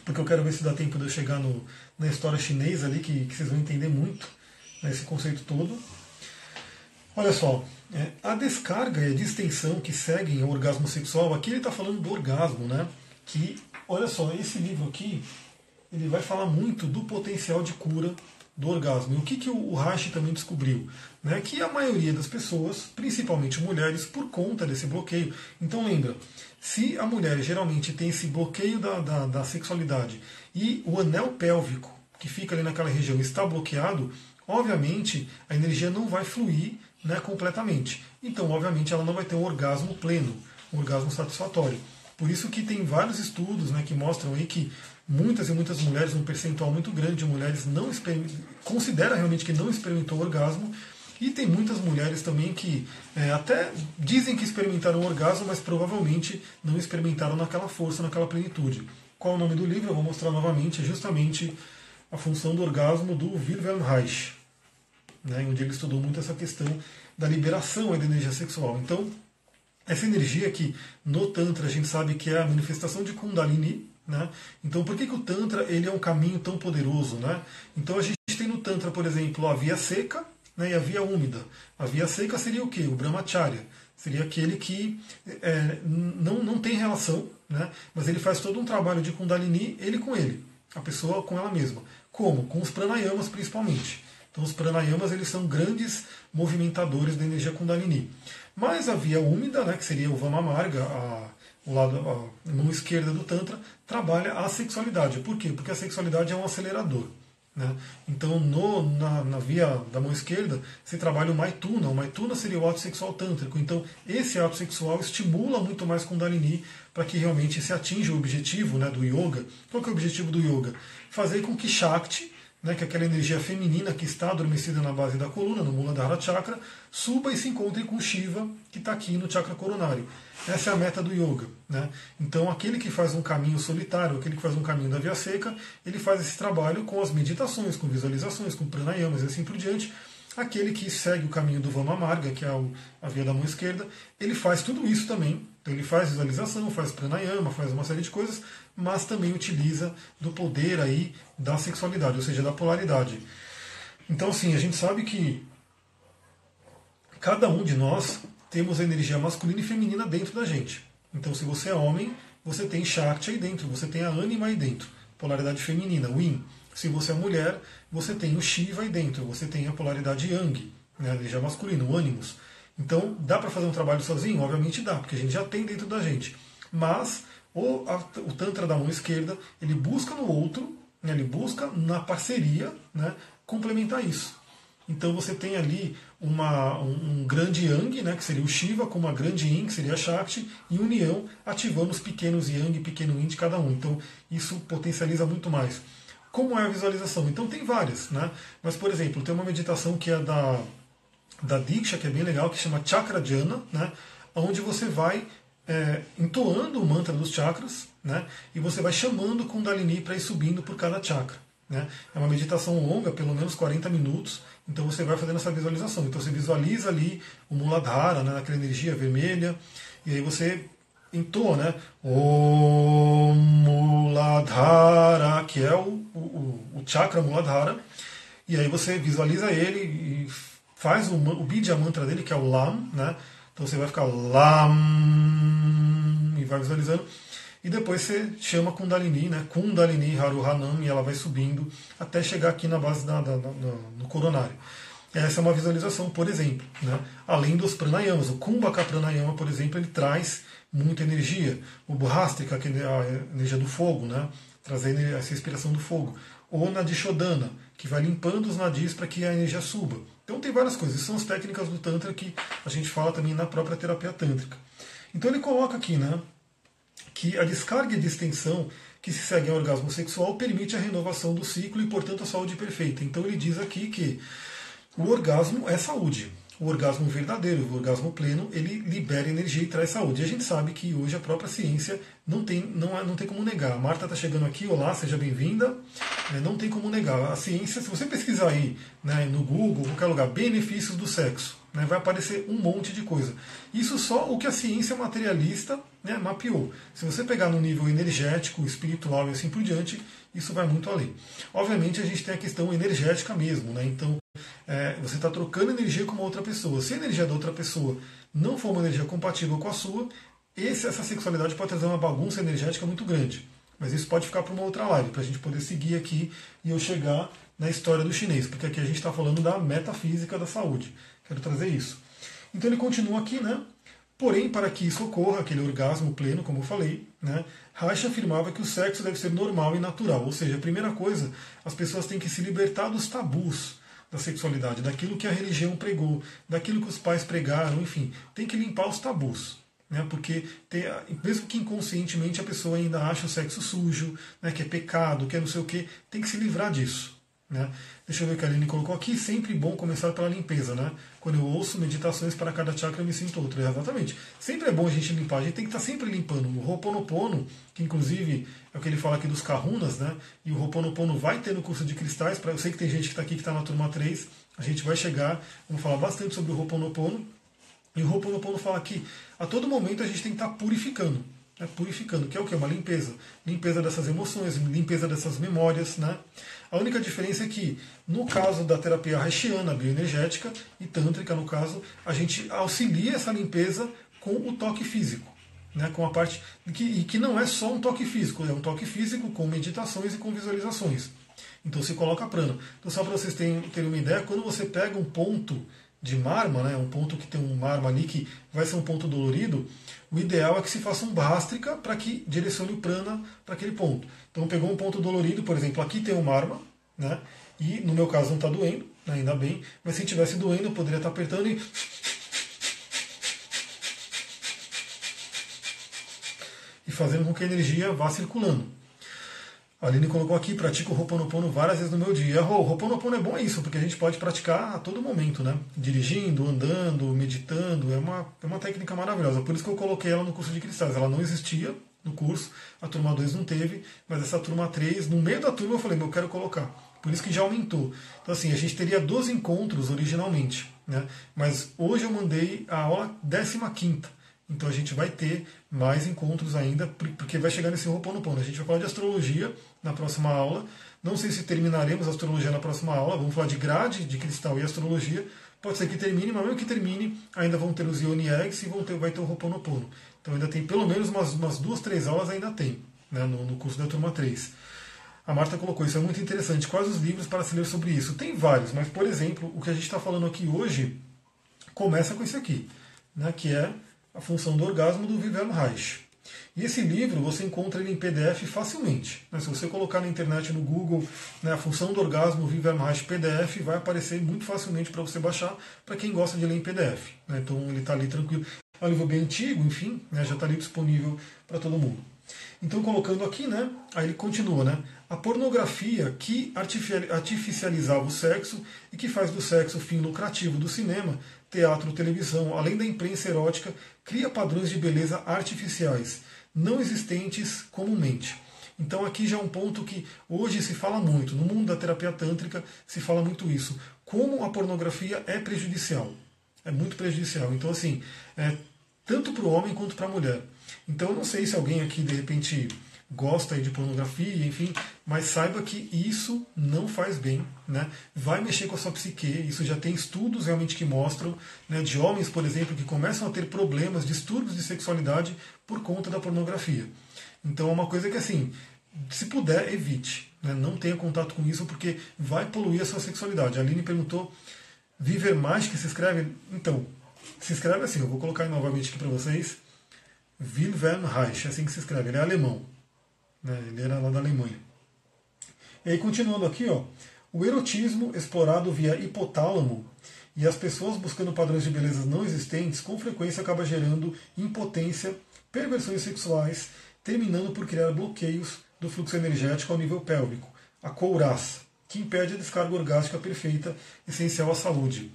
porque eu quero ver se dá tempo de eu chegar no, na história chinesa ali, que, que vocês vão entender muito né, esse conceito todo. Olha só, é, a descarga e a distensão que seguem o orgasmo sexual, aqui ele está falando do orgasmo, né? Que, olha só, esse livro aqui, ele vai falar muito do potencial de cura do orgasmo. E o que, que o Rashi também descobriu? Né? Que a maioria das pessoas, principalmente mulheres, por conta desse bloqueio. Então lembra, se a mulher geralmente tem esse bloqueio da, da, da sexualidade e o anel pélvico, que fica ali naquela região, está bloqueado, obviamente a energia não vai fluir né, completamente. Então, obviamente, ela não vai ter um orgasmo pleno, um orgasmo satisfatório. Por isso que tem vários estudos né, que mostram aí que muitas e muitas mulheres, um percentual muito grande de mulheres, não considera realmente que não experimentou orgasmo e tem muitas mulheres também que é, até dizem que experimentaram orgasmo, mas provavelmente não experimentaram naquela força, naquela plenitude. Qual é o nome do livro? Eu vou mostrar novamente. É justamente a função do orgasmo do Wilhelm Reich, né, onde ele estudou muito essa questão da liberação da energia sexual. Então, essa energia que no Tantra a gente sabe que é a manifestação de Kundalini, né? Então, por que, que o Tantra ele é um caminho tão poderoso? Né? Então, a gente tem no Tantra, por exemplo, a via seca, né, e a via úmida. A via seca seria o quê? O brahmacharya. Seria aquele que é, não, não tem relação, né, mas ele faz todo um trabalho de kundalini, ele com ele, a pessoa com ela mesma. Como? Com os pranayamas principalmente. Então os pranayamas eles são grandes movimentadores da energia kundalini. Mas a via úmida, né, que seria o Vamamarga, a, o lado, a mão esquerda do Tantra, trabalha a sexualidade. Por quê? Porque a sexualidade é um acelerador. Né? Então, no, na, na, via da mão esquerda, se trabalha o Maituna. O Maituna seria o ato sexual tântrico. Então, esse ato sexual estimula muito mais Kundalini para que realmente se atinja o objetivo né, do yoga. Qual é o objetivo do yoga? Fazer com que Shakti, né, que aquela energia feminina que está adormecida na base da coluna, no Muladhara Chakra, suba e se encontre com Shiva, que está aqui no chakra coronário. Essa é a meta do yoga. Né? Então, aquele que faz um caminho solitário, aquele que faz um caminho da via seca, ele faz esse trabalho com as meditações, com visualizações, com pranayamas e assim por diante. Aquele que segue o caminho do Vama Marga, que é a via da mão esquerda, ele faz tudo isso também. Então, ele faz visualização, faz pranayama, faz uma série de coisas, mas também utiliza do poder aí da sexualidade, ou seja, da polaridade. Então, assim, a gente sabe que cada um de nós temos a energia masculina e feminina dentro da gente. Então, se você é homem, você tem Shakti aí dentro, você tem a Anima aí dentro, polaridade feminina, o Yin. Se você é mulher, você tem o Shiva aí dentro, você tem a polaridade Yang, né, a energia masculina, o Animus. Então, dá para fazer um trabalho sozinho? Obviamente dá, porque a gente já tem dentro da gente. Mas o, a, o Tantra da mão esquerda, ele busca no outro, né, ele busca na parceria né, complementar isso. Então você tem ali uma, um, um, grande Yang, né, que seria o Shiva, com uma grande Yin, que seria a Shakti, e união ativando os pequenos Yang e pequeno Yin de cada um. Então isso potencializa muito mais. Como é a visualização? Então tem várias, né? Mas, por exemplo, tem uma meditação que é da, da Diksha, que é bem legal, que chama Chakra Jhana, né? onde você vai é, entoando o mantra dos chakras, né? E você vai chamando Kundalini para ir subindo por cada chakra. Né? É uma meditação longa, pelo menos 40 minutos, então você vai fazendo essa visualização. Então você visualiza ali o Muladhara, né, aquela energia vermelha, e aí você entoa, né? Muladhara Muladhara, que é o, o, o chakra Muladhara. E aí você visualiza ele e faz o, o Bidya mantra dele, que é o Lam, né? Então você vai ficar Lam e vai visualizando. E depois você chama Kundalini, né? Kundalini Haruhanam, e ela vai subindo até chegar aqui na base da, da, da, no coronário. Essa é uma visualização, por exemplo. Né? Além dos pranayamas. O Kumbhaka Pranayama, por exemplo, ele traz muita energia. O Bhastrika, que é a energia do fogo, né? trazendo essa inspiração do fogo. Ou Nadishodana, que vai limpando os nadis para que a energia suba. Então tem várias coisas. São as técnicas do Tantra que a gente fala também na própria terapia tântrica. Então ele coloca aqui né, que a descarga de extensão que se segue ao orgasmo sexual permite a renovação do ciclo e, portanto, a saúde perfeita. Então ele diz aqui que o orgasmo é saúde. O orgasmo verdadeiro, o orgasmo pleno, ele libera energia e traz saúde. E a gente sabe que hoje a própria ciência não tem, não, não tem como negar. A Marta está chegando aqui, olá, seja bem-vinda. É, não tem como negar. A ciência, se você pesquisar aí né, no Google, qualquer lugar, benefícios do sexo, né, vai aparecer um monte de coisa. Isso só o que a ciência materialista né, mapeou. Se você pegar no nível energético, espiritual e assim por diante, isso vai muito além. Obviamente a gente tem a questão energética mesmo, né? Então é, você está trocando energia com uma outra pessoa. Se a energia da outra pessoa não for uma energia compatível com a sua, esse, essa sexualidade pode trazer uma bagunça energética muito grande. Mas isso pode ficar para uma outra live, para a gente poder seguir aqui e eu chegar na história do chinês, porque aqui a gente está falando da metafísica da saúde. Quero trazer isso. Então ele continua aqui, né? Porém, para que isso ocorra, aquele orgasmo pleno, como eu falei, né, Reich afirmava que o sexo deve ser normal e natural. Ou seja, a primeira coisa, as pessoas têm que se libertar dos tabus da sexualidade, daquilo que a religião pregou, daquilo que os pais pregaram, enfim, tem que limpar os tabus. Né, porque mesmo que inconscientemente a pessoa ainda acha o sexo sujo, né, que é pecado, que é não sei o que, tem que se livrar disso. Né? Deixa eu ver o que a Aline colocou aqui. Sempre bom começar pela limpeza. Né? Quando eu ouço meditações para cada chakra, eu me sinto outro. Exatamente. Sempre é bom a gente limpar. A gente tem que estar sempre limpando. O Ho'oponopono, que inclusive é o que ele fala aqui dos kahunas, né? e o Ho'oponopono vai ter no curso de cristais. Pra, eu sei que tem gente que está aqui que está na turma 3. A gente vai chegar, vamos falar bastante sobre o Ho'oponopono. E o Ho'oponopono fala que a todo momento a gente tem que estar purificando. Né? Purificando, que é o que? Uma limpeza. Limpeza dessas emoções, limpeza dessas memórias. Né? A única diferença é que, no caso da terapia haitiana, bioenergética, e tântrica, no caso, a gente auxilia essa limpeza com o toque físico. Né, com a parte que, e que não é só um toque físico, é um toque físico com meditações e com visualizações. Então se coloca prana. Então só para vocês terem, terem uma ideia, quando você pega um ponto de marma, né, um ponto que tem um marma ali que vai ser um ponto dolorido, o ideal é que se faça um bástrica para que direcione o prana para aquele ponto. Então pegou um ponto dolorido, por exemplo, aqui tem um marma, né? E no meu caso não está doendo, né, ainda bem, mas se estivesse doendo eu poderia estar tá apertando e. E fazendo com que a energia vá circulando. A Aline colocou aqui, pratico o Ho'oponopono várias vezes no meu dia. O Ho'oponopono é bom isso, porque a gente pode praticar a todo momento, né? Dirigindo, andando, meditando, é uma, é uma técnica maravilhosa. Por isso que eu coloquei ela no curso de cristais. Ela não existia, no curso. A turma 2 não teve, mas essa turma 3, no meio da turma eu falei, eu quero colocar. Por isso que já aumentou. Então assim, a gente teria 12 encontros originalmente, né? Mas hoje eu mandei a aula 15 então a gente vai ter mais encontros ainda, porque vai chegar nesse Ho'oponopono. A gente vai falar de astrologia na próxima aula. Não sei se terminaremos a astrologia na próxima aula. Vamos falar de grade, de cristal e astrologia. Pode ser que termine, mas mesmo que termine, ainda vão ter os Ioni Eggs e vão ter, vai ter o Ho'oponopono. Então ainda tem pelo menos umas, umas duas, três aulas ainda tem, né, no, no curso da turma 3. A Marta colocou isso, é muito interessante. Quais os livros para se ler sobre isso? Tem vários, mas, por exemplo, o que a gente está falando aqui hoje começa com esse aqui, né, que é A Função do Orgasmo, do Wilhelm Reich. E esse livro você encontra ele em PDF facilmente. Né? Se você colocar na internet, no Google, né, a função do orgasmo Wilhelm Reich PDF, vai aparecer muito facilmente para você baixar, para quem gosta de ler em PDF. Né? Então ele está ali tranquilo. É um livro bem antigo, enfim, né, já está ali disponível para todo mundo. Então, colocando aqui, né, aí ele continua, né, a pornografia que artificializava o sexo e que faz do sexo fim lucrativo do cinema, teatro, televisão, além da imprensa erótica, cria padrões de beleza artificiais, não existentes comumente. Então aqui já é um ponto que hoje se fala muito, no mundo da terapia tântrica se fala muito isso, como a pornografia é prejudicial. É muito prejudicial. Então, assim, é, tanto para o homem quanto para a mulher. Então eu não sei se alguém aqui de repente gosta de pornografia, enfim, mas saiba que isso não faz bem, né? Vai mexer com a sua psique, isso já tem estudos realmente que mostram, né, de homens, por exemplo, que começam a ter problemas, distúrbios de sexualidade por conta da pornografia. Então é uma coisa que assim, se puder, evite. Né? Não tenha contato com isso porque vai poluir a sua sexualidade. A Aline perguntou, Viver mais que se escreve? Então, se escreve assim, eu vou colocar novamente aqui para vocês. Wilhelm Reich, é assim que se escreve, ele é alemão. Né? Ele era lá da Alemanha. E aí, continuando aqui, ó, o erotismo explorado via hipotálamo e as pessoas buscando padrões de beleza não existentes, com frequência acaba gerando impotência, perversões sexuais, terminando por criar bloqueios do fluxo energético ao nível pélvico, a couraça, que impede a descarga orgástica perfeita, essencial à saúde.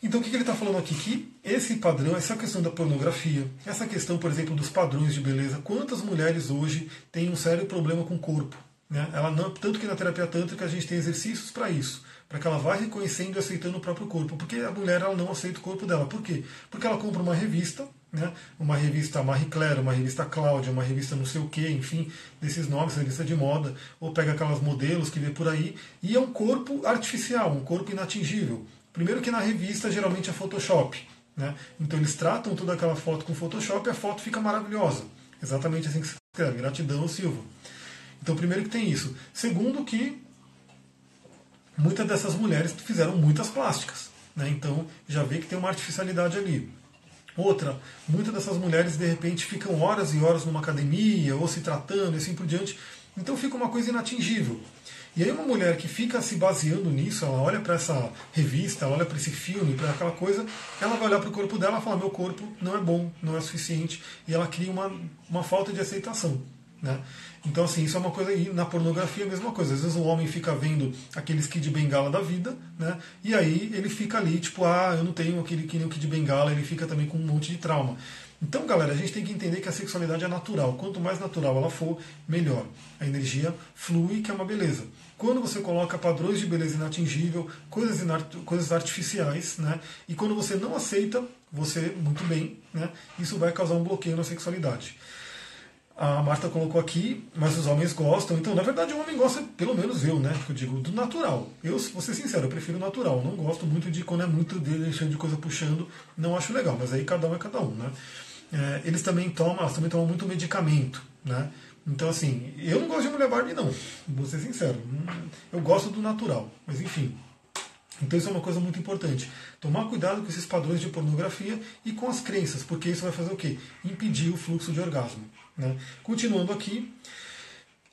Então o que ele está falando aqui? Que esse padrão, essa questão da pornografia, essa questão, por exemplo, dos padrões de beleza, quantas mulheres hoje têm um sério problema com o corpo? Né? Ela não, tanto que na terapia tântrica a gente tem exercícios para isso, para que ela vá reconhecendo e aceitando o próprio corpo. Porque a mulher ela não aceita o corpo dela. Por quê? Porque ela compra uma revista, né? uma revista Marie Claire, uma revista Cláudia, uma revista não sei o que, enfim, desses nomes, revista de moda, ou pega aquelas modelos que vê por aí, e é um corpo artificial, um corpo inatingível. Primeiro que na revista geralmente é Photoshop. Né? Então eles tratam toda aquela foto com Photoshop e a foto fica maravilhosa. Exatamente assim que se escreve. Gratidão, Silva. Então primeiro que tem isso. Segundo que muitas dessas mulheres fizeram muitas plásticas. Né? Então já vê que tem uma artificialidade ali. Outra, muitas dessas mulheres de repente ficam horas e horas numa academia ou se tratando e assim por diante. Então fica uma coisa inatingível. E aí uma mulher que fica se baseando nisso, ela olha para essa revista, ela olha para esse filme, para aquela coisa, ela vai olhar para o corpo dela e fala, meu corpo não é bom, não é suficiente, e ela cria uma, uma falta de aceitação. Né? Então, assim, isso é uma coisa. E na pornografia é a mesma coisa. Às vezes o homem fica vendo aqueles Kid Bengala da vida, né? E aí ele fica ali, tipo, ah, eu não tenho aquele que nem o Kid Bengala, ele fica também com um monte de trauma. Então, galera, a gente tem que entender que a sexualidade é natural. Quanto mais natural ela for, melhor. A energia flui, que é uma beleza. Quando você coloca padrões de beleza inatingível, coisas, coisas artificiais, né? E quando você não aceita, você, muito bem, né? Isso vai causar um bloqueio na sexualidade. A Marta colocou aqui, mas os homens gostam. Então, na verdade, o homem gosta, pelo menos eu, né? Que eu digo, do natural. Eu, vou ser sincero, eu prefiro o natural. Não gosto muito de quando é muito dele, deixando de coisa puxando. Não acho legal, mas aí cada um é cada um, né? É, eles também tomam, elas também tomam muito medicamento, né? Então, assim, eu não gosto de mulher Barbie, não. Vou ser sincero. Eu gosto do natural, mas enfim. Então, isso é uma coisa muito importante. Tomar cuidado com esses padrões de pornografia e com as crenças, porque isso vai fazer o quê? Impedir o fluxo de orgasmo. Né? Continuando aqui,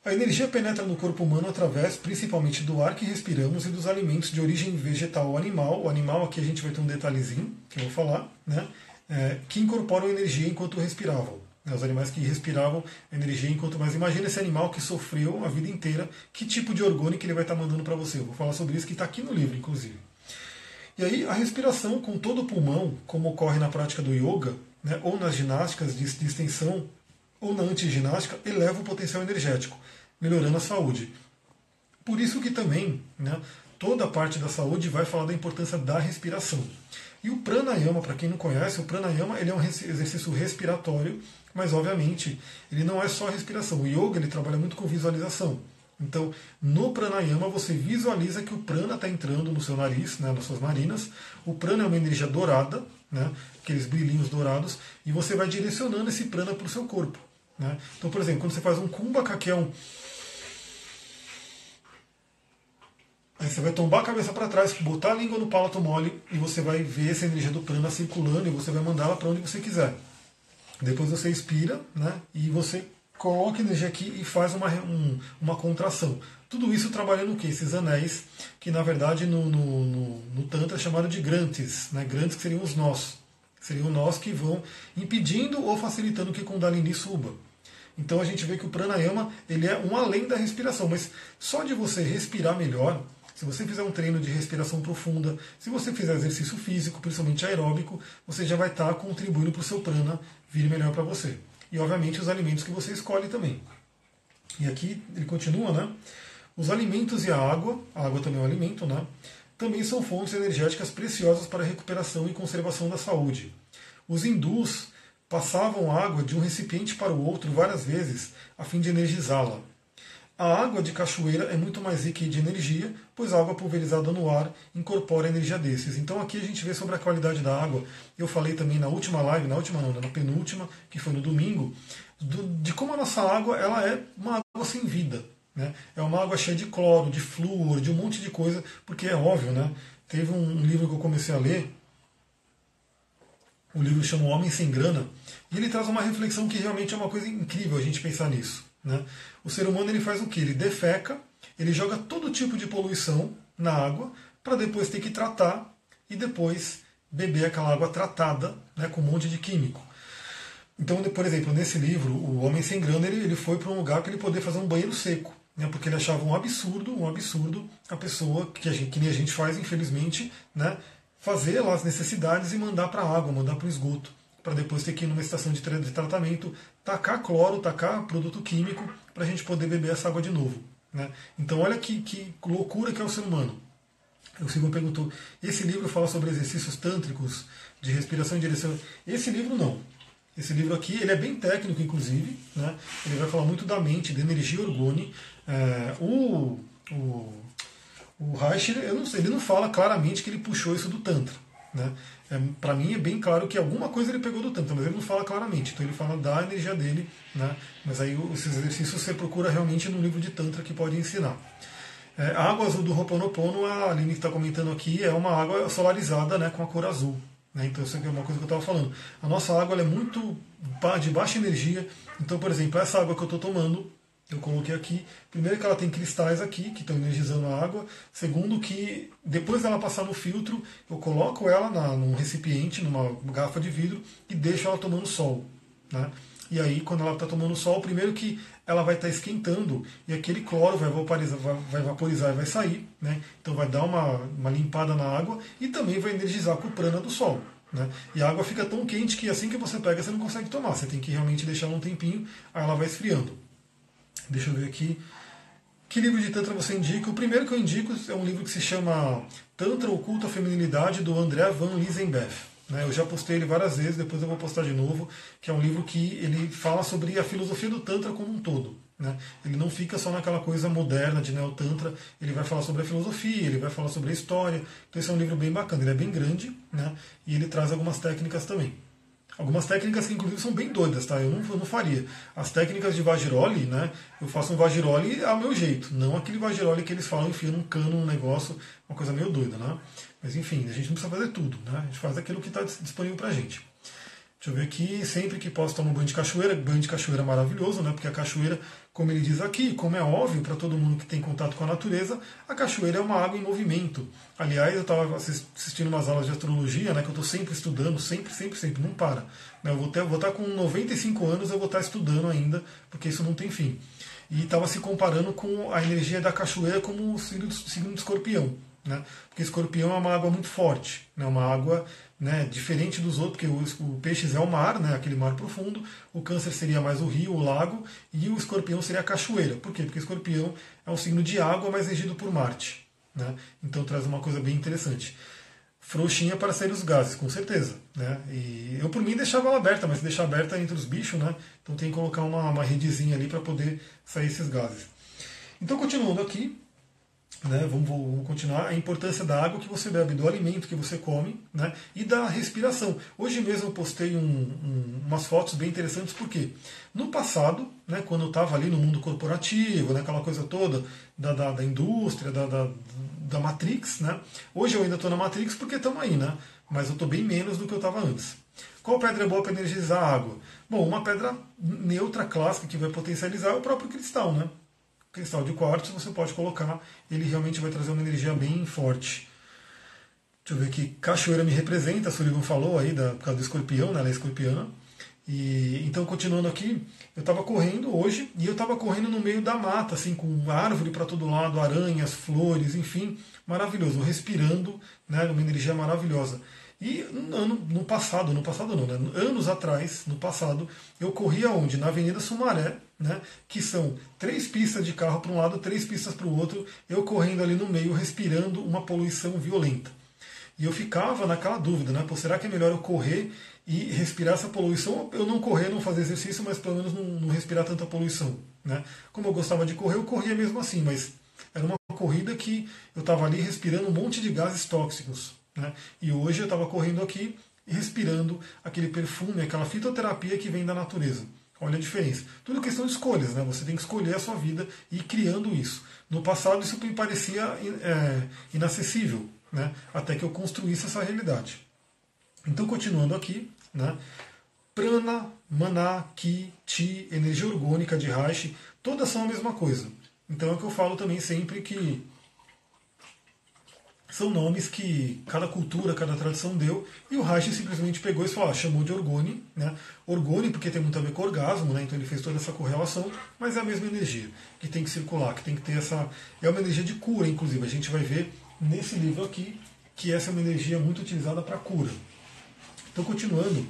a energia penetra no corpo humano através principalmente do ar que respiramos e dos alimentos de origem vegetal ou animal. O animal aqui a gente vai ter um detalhezinho que eu vou falar, né? É, que incorporam energia enquanto respiravam. Né? Os animais que respiravam energia enquanto. Mas imagina esse animal que sofreu a vida inteira, que tipo de orgânico ele vai estar mandando para você. Eu vou falar sobre isso que está aqui no livro, inclusive. E aí a respiração com todo o pulmão, como ocorre na prática do yoga, né, ou nas ginásticas de, de extensão ou na antiginástica eleva o potencial energético, melhorando a saúde. Por isso que também né, toda a parte da saúde vai falar da importância da respiração. E o pranayama, para quem não conhece, o pranayama ele é um exercício respiratório, mas obviamente ele não é só respiração. O yoga ele trabalha muito com visualização. Então, no pranayama você visualiza que o prana está entrando no seu nariz, né, nas suas narinas. O prana é uma energia dourada, né, aqueles brilhinhos dourados, e você vai direcionando esse prana para o seu corpo. Né? Então, por exemplo, quando você faz um kumbhaka, que é um. Aí você vai tombar a cabeça para trás, botar a língua no palato mole e você vai ver essa energia do prana circulando e você vai mandá-la para onde você quiser. Depois você expira né, e você coloca energia aqui e faz uma, um, uma contração. Tudo isso trabalhando o que? Esses anéis, que na verdade no, no, no, no Tantra é chamado de grantes, né? grantes que seriam os nós. Seriam nós que vão impedindo ou facilitando que Kundalini suba. Então a gente vê que o pranayama ele é um além da respiração, mas só de você respirar melhor, se você fizer um treino de respiração profunda, se você fizer exercício físico, principalmente aeróbico, você já vai estar contribuindo para o seu prana vir melhor para você. E obviamente os alimentos que você escolhe também. E aqui ele continua, né? Os alimentos e a água, a água também é um alimento, né? também são fontes energéticas preciosas para a recuperação e conservação da saúde. Os hindus passavam água de um recipiente para o outro várias vezes a fim de energizá-la. A água de cachoeira é muito mais rica de energia, pois a água pulverizada no ar incorpora energia desses. Então aqui a gente vê sobre a qualidade da água. Eu falei também na última live, na última não, na penúltima, que foi no domingo, do, de como a nossa água ela é uma água sem vida. Né? É uma água cheia de cloro, de flúor, de um monte de coisa, porque é óbvio, né? Teve um livro que eu comecei a ler, o livro chama Homem Sem Grana, e ele traz uma reflexão que realmente é uma coisa incrível a gente pensar nisso. Né? O ser humano ele faz o que? Ele defeca, ele joga todo tipo de poluição na água para depois ter que tratar e depois beber aquela água tratada né, com um monte de químico. Então, por exemplo, nesse livro, o Homem Sem Grana ele, ele foi para um lugar para ele poder fazer um banheiro seco, né, porque ele achava um absurdo, um absurdo a pessoa, que, a gente, que nem a gente faz, infelizmente, né, fazer lá as necessidades e mandar para a água, mandar para o esgoto para depois ter que ir numa estação de tratamento, tacar cloro, tacar produto químico, para a gente poder beber essa água de novo. Né? Então olha que, que loucura que é o ser humano. O Silvio perguntou, esse livro fala sobre exercícios tântricos de respiração e direção? Esse livro não. Esse livro aqui ele é bem técnico, inclusive. Né? Ele vai falar muito da mente, da energia orgone. É, o, o, o Reich, eu não ele não fala claramente que ele puxou isso do Tantra. Né? É, para mim é bem claro que alguma coisa ele pegou do Tantra, mas ele não fala claramente. Então ele fala da energia dele, né? mas aí esses exercícios você procura realmente no livro de Tantra que pode ensinar. É, a água azul do Ho'oponopono, a Aline está comentando aqui, é uma água solarizada né, com a cor azul. Né? Então isso é uma coisa que eu estava falando. A nossa água é muito de baixa energia. Então, por exemplo, essa água que eu estou tomando, eu coloquei aqui. Primeiro que ela tem cristais aqui que estão energizando a água. Segundo que depois dela passar no filtro, eu coloco ela na, num recipiente, numa garrafa de vidro e deixo ela tomando sol. Né? E aí, quando ela está tomando sol, primeiro que ela vai estar tá esquentando e aquele cloro vai vaporizar, vai, vai vaporizar e vai sair. Né? Então vai dar uma, uma limpada na água e também vai energizar com o prana do sol. Né? E a água fica tão quente que assim que você pega, você não consegue tomar. Você tem que realmente deixar um tempinho, aí ela vai esfriando. Deixa eu ver aqui. Que livro de Tantra você indica? O primeiro que eu indico é um livro que se chama Tantra Oculta Feminilidade, do André Van Lisenbeth. Né? Eu já postei ele várias vezes, depois eu vou postar de novo, que é um livro que ele fala sobre a filosofia do Tantra como um todo. Né? Ele não fica só naquela coisa moderna de Neo-Tantra, ele vai falar sobre a filosofia, ele vai falar sobre a história. Então esse é um livro bem bacana, ele é bem grande né? e ele traz algumas técnicas também. Algumas técnicas que inclusive são bem doidas, tá? Eu não, eu não faria. As técnicas de Vagiroli, né? Eu faço um Vagiroli ao meu jeito, não aquele Vagiroli que eles falam enfiando um cano num negócio, uma coisa meio doida, né? Mas enfim, a gente não precisa fazer tudo, né? A gente faz aquilo que está disponível pra gente. Deixa eu ver aqui, sempre que posso tomar um banho de cachoeira, banho de cachoeira é maravilhoso, né? Porque a cachoeira, como ele diz aqui, como é óbvio para todo mundo que tem contato com a natureza, a cachoeira é uma água em movimento. Aliás, eu estava assistindo umas aulas de astrologia, né? Que eu estou sempre estudando, sempre, sempre, sempre, não para. Né, eu vou, ter, vou estar com 95 anos, eu vou estar estudando ainda, porque isso não tem fim. E estava se comparando com a energia da cachoeira como o signo, signo de escorpião. Né? Porque escorpião é uma água muito forte, né? uma água né, diferente dos outros, porque o, o peixes é o mar, né, aquele mar profundo, o câncer seria mais o rio, o lago, e o escorpião seria a cachoeira. Por quê? Porque escorpião é um signo de água, mas regido por Marte. Né? Então traz uma coisa bem interessante. Frouxinha para sair os gases, com certeza. Né? E eu, por mim, deixava ela aberta, mas se deixar aberta entre os bichos, né? então tem que colocar uma, uma redezinha ali para poder sair esses gases. Então, continuando aqui, né, vamos, vamos, continuar, a importância da água que você bebe, do alimento que você come né, e da respiração. Hoje mesmo eu postei um, um, umas fotos bem interessantes, porque no passado, né, quando eu estava ali no mundo corporativo, né, aquela coisa toda da, da, da indústria, da, da, da, Matrix, né, hoje eu ainda estou na Matrix porque estamos aí, né, mas eu estou bem menos do que eu estava antes. Qual pedra é boa para energizar a água? Bom, uma pedra neutra clássica que vai potencializar é o próprio cristal, né? Cristal de quartzo você pode colocar, ele realmente vai trazer uma energia bem forte. Deixa eu ver aqui, cachoeira me representa, a Sullivan falou aí, da, por causa do escorpião, né, ela é escorpiana. E, então, continuando aqui, eu estava correndo hoje e eu estava correndo no meio da mata, assim, com árvore para todo lado, aranhas, flores, enfim, maravilhoso, respirando, né, uma energia maravilhosa. E no, ano, no passado, no passado não, né? anos atrás, no passado, eu corria onde? Na Avenida Sumaré, né? que são três pistas de carro para um lado, três pistas para o outro, eu correndo ali no meio, respirando uma poluição violenta. E eu ficava naquela dúvida, né? Pô, será que é melhor eu correr e respirar essa poluição, eu não correr, não fazer exercício, mas pelo menos não, não respirar tanta poluição. Né? Como eu gostava de correr, eu corria mesmo assim, mas era uma corrida que eu estava ali respirando um monte de gases tóxicos. Né? E hoje eu estava correndo aqui respirando aquele perfume, aquela fitoterapia que vem da natureza. Olha a diferença. Tudo questão de escolhas, né? Você tem que escolher a sua vida e ir criando isso. No passado isso me parecia é, inacessível, né? Até que eu construísse essa realidade. Então, continuando aqui, né? Prana, Maná, Ki, Ti, energia orgânica de Raishi, todas são a mesma coisa. Então é o que eu falo também sempre que são nomes que cada cultura, cada tradição deu, e o Reich simplesmente pegou e falou, ah, chamou de Orgone, né? Orgone porque tem muito a ver com orgasmo, né? Então ele fez toda essa correlação, mas é a mesma energia que tem que circular, que tem que ter essa. É uma energia de cura, inclusive. A gente vai ver nesse livro aqui que essa é uma energia muito utilizada para cura. Então, continuando,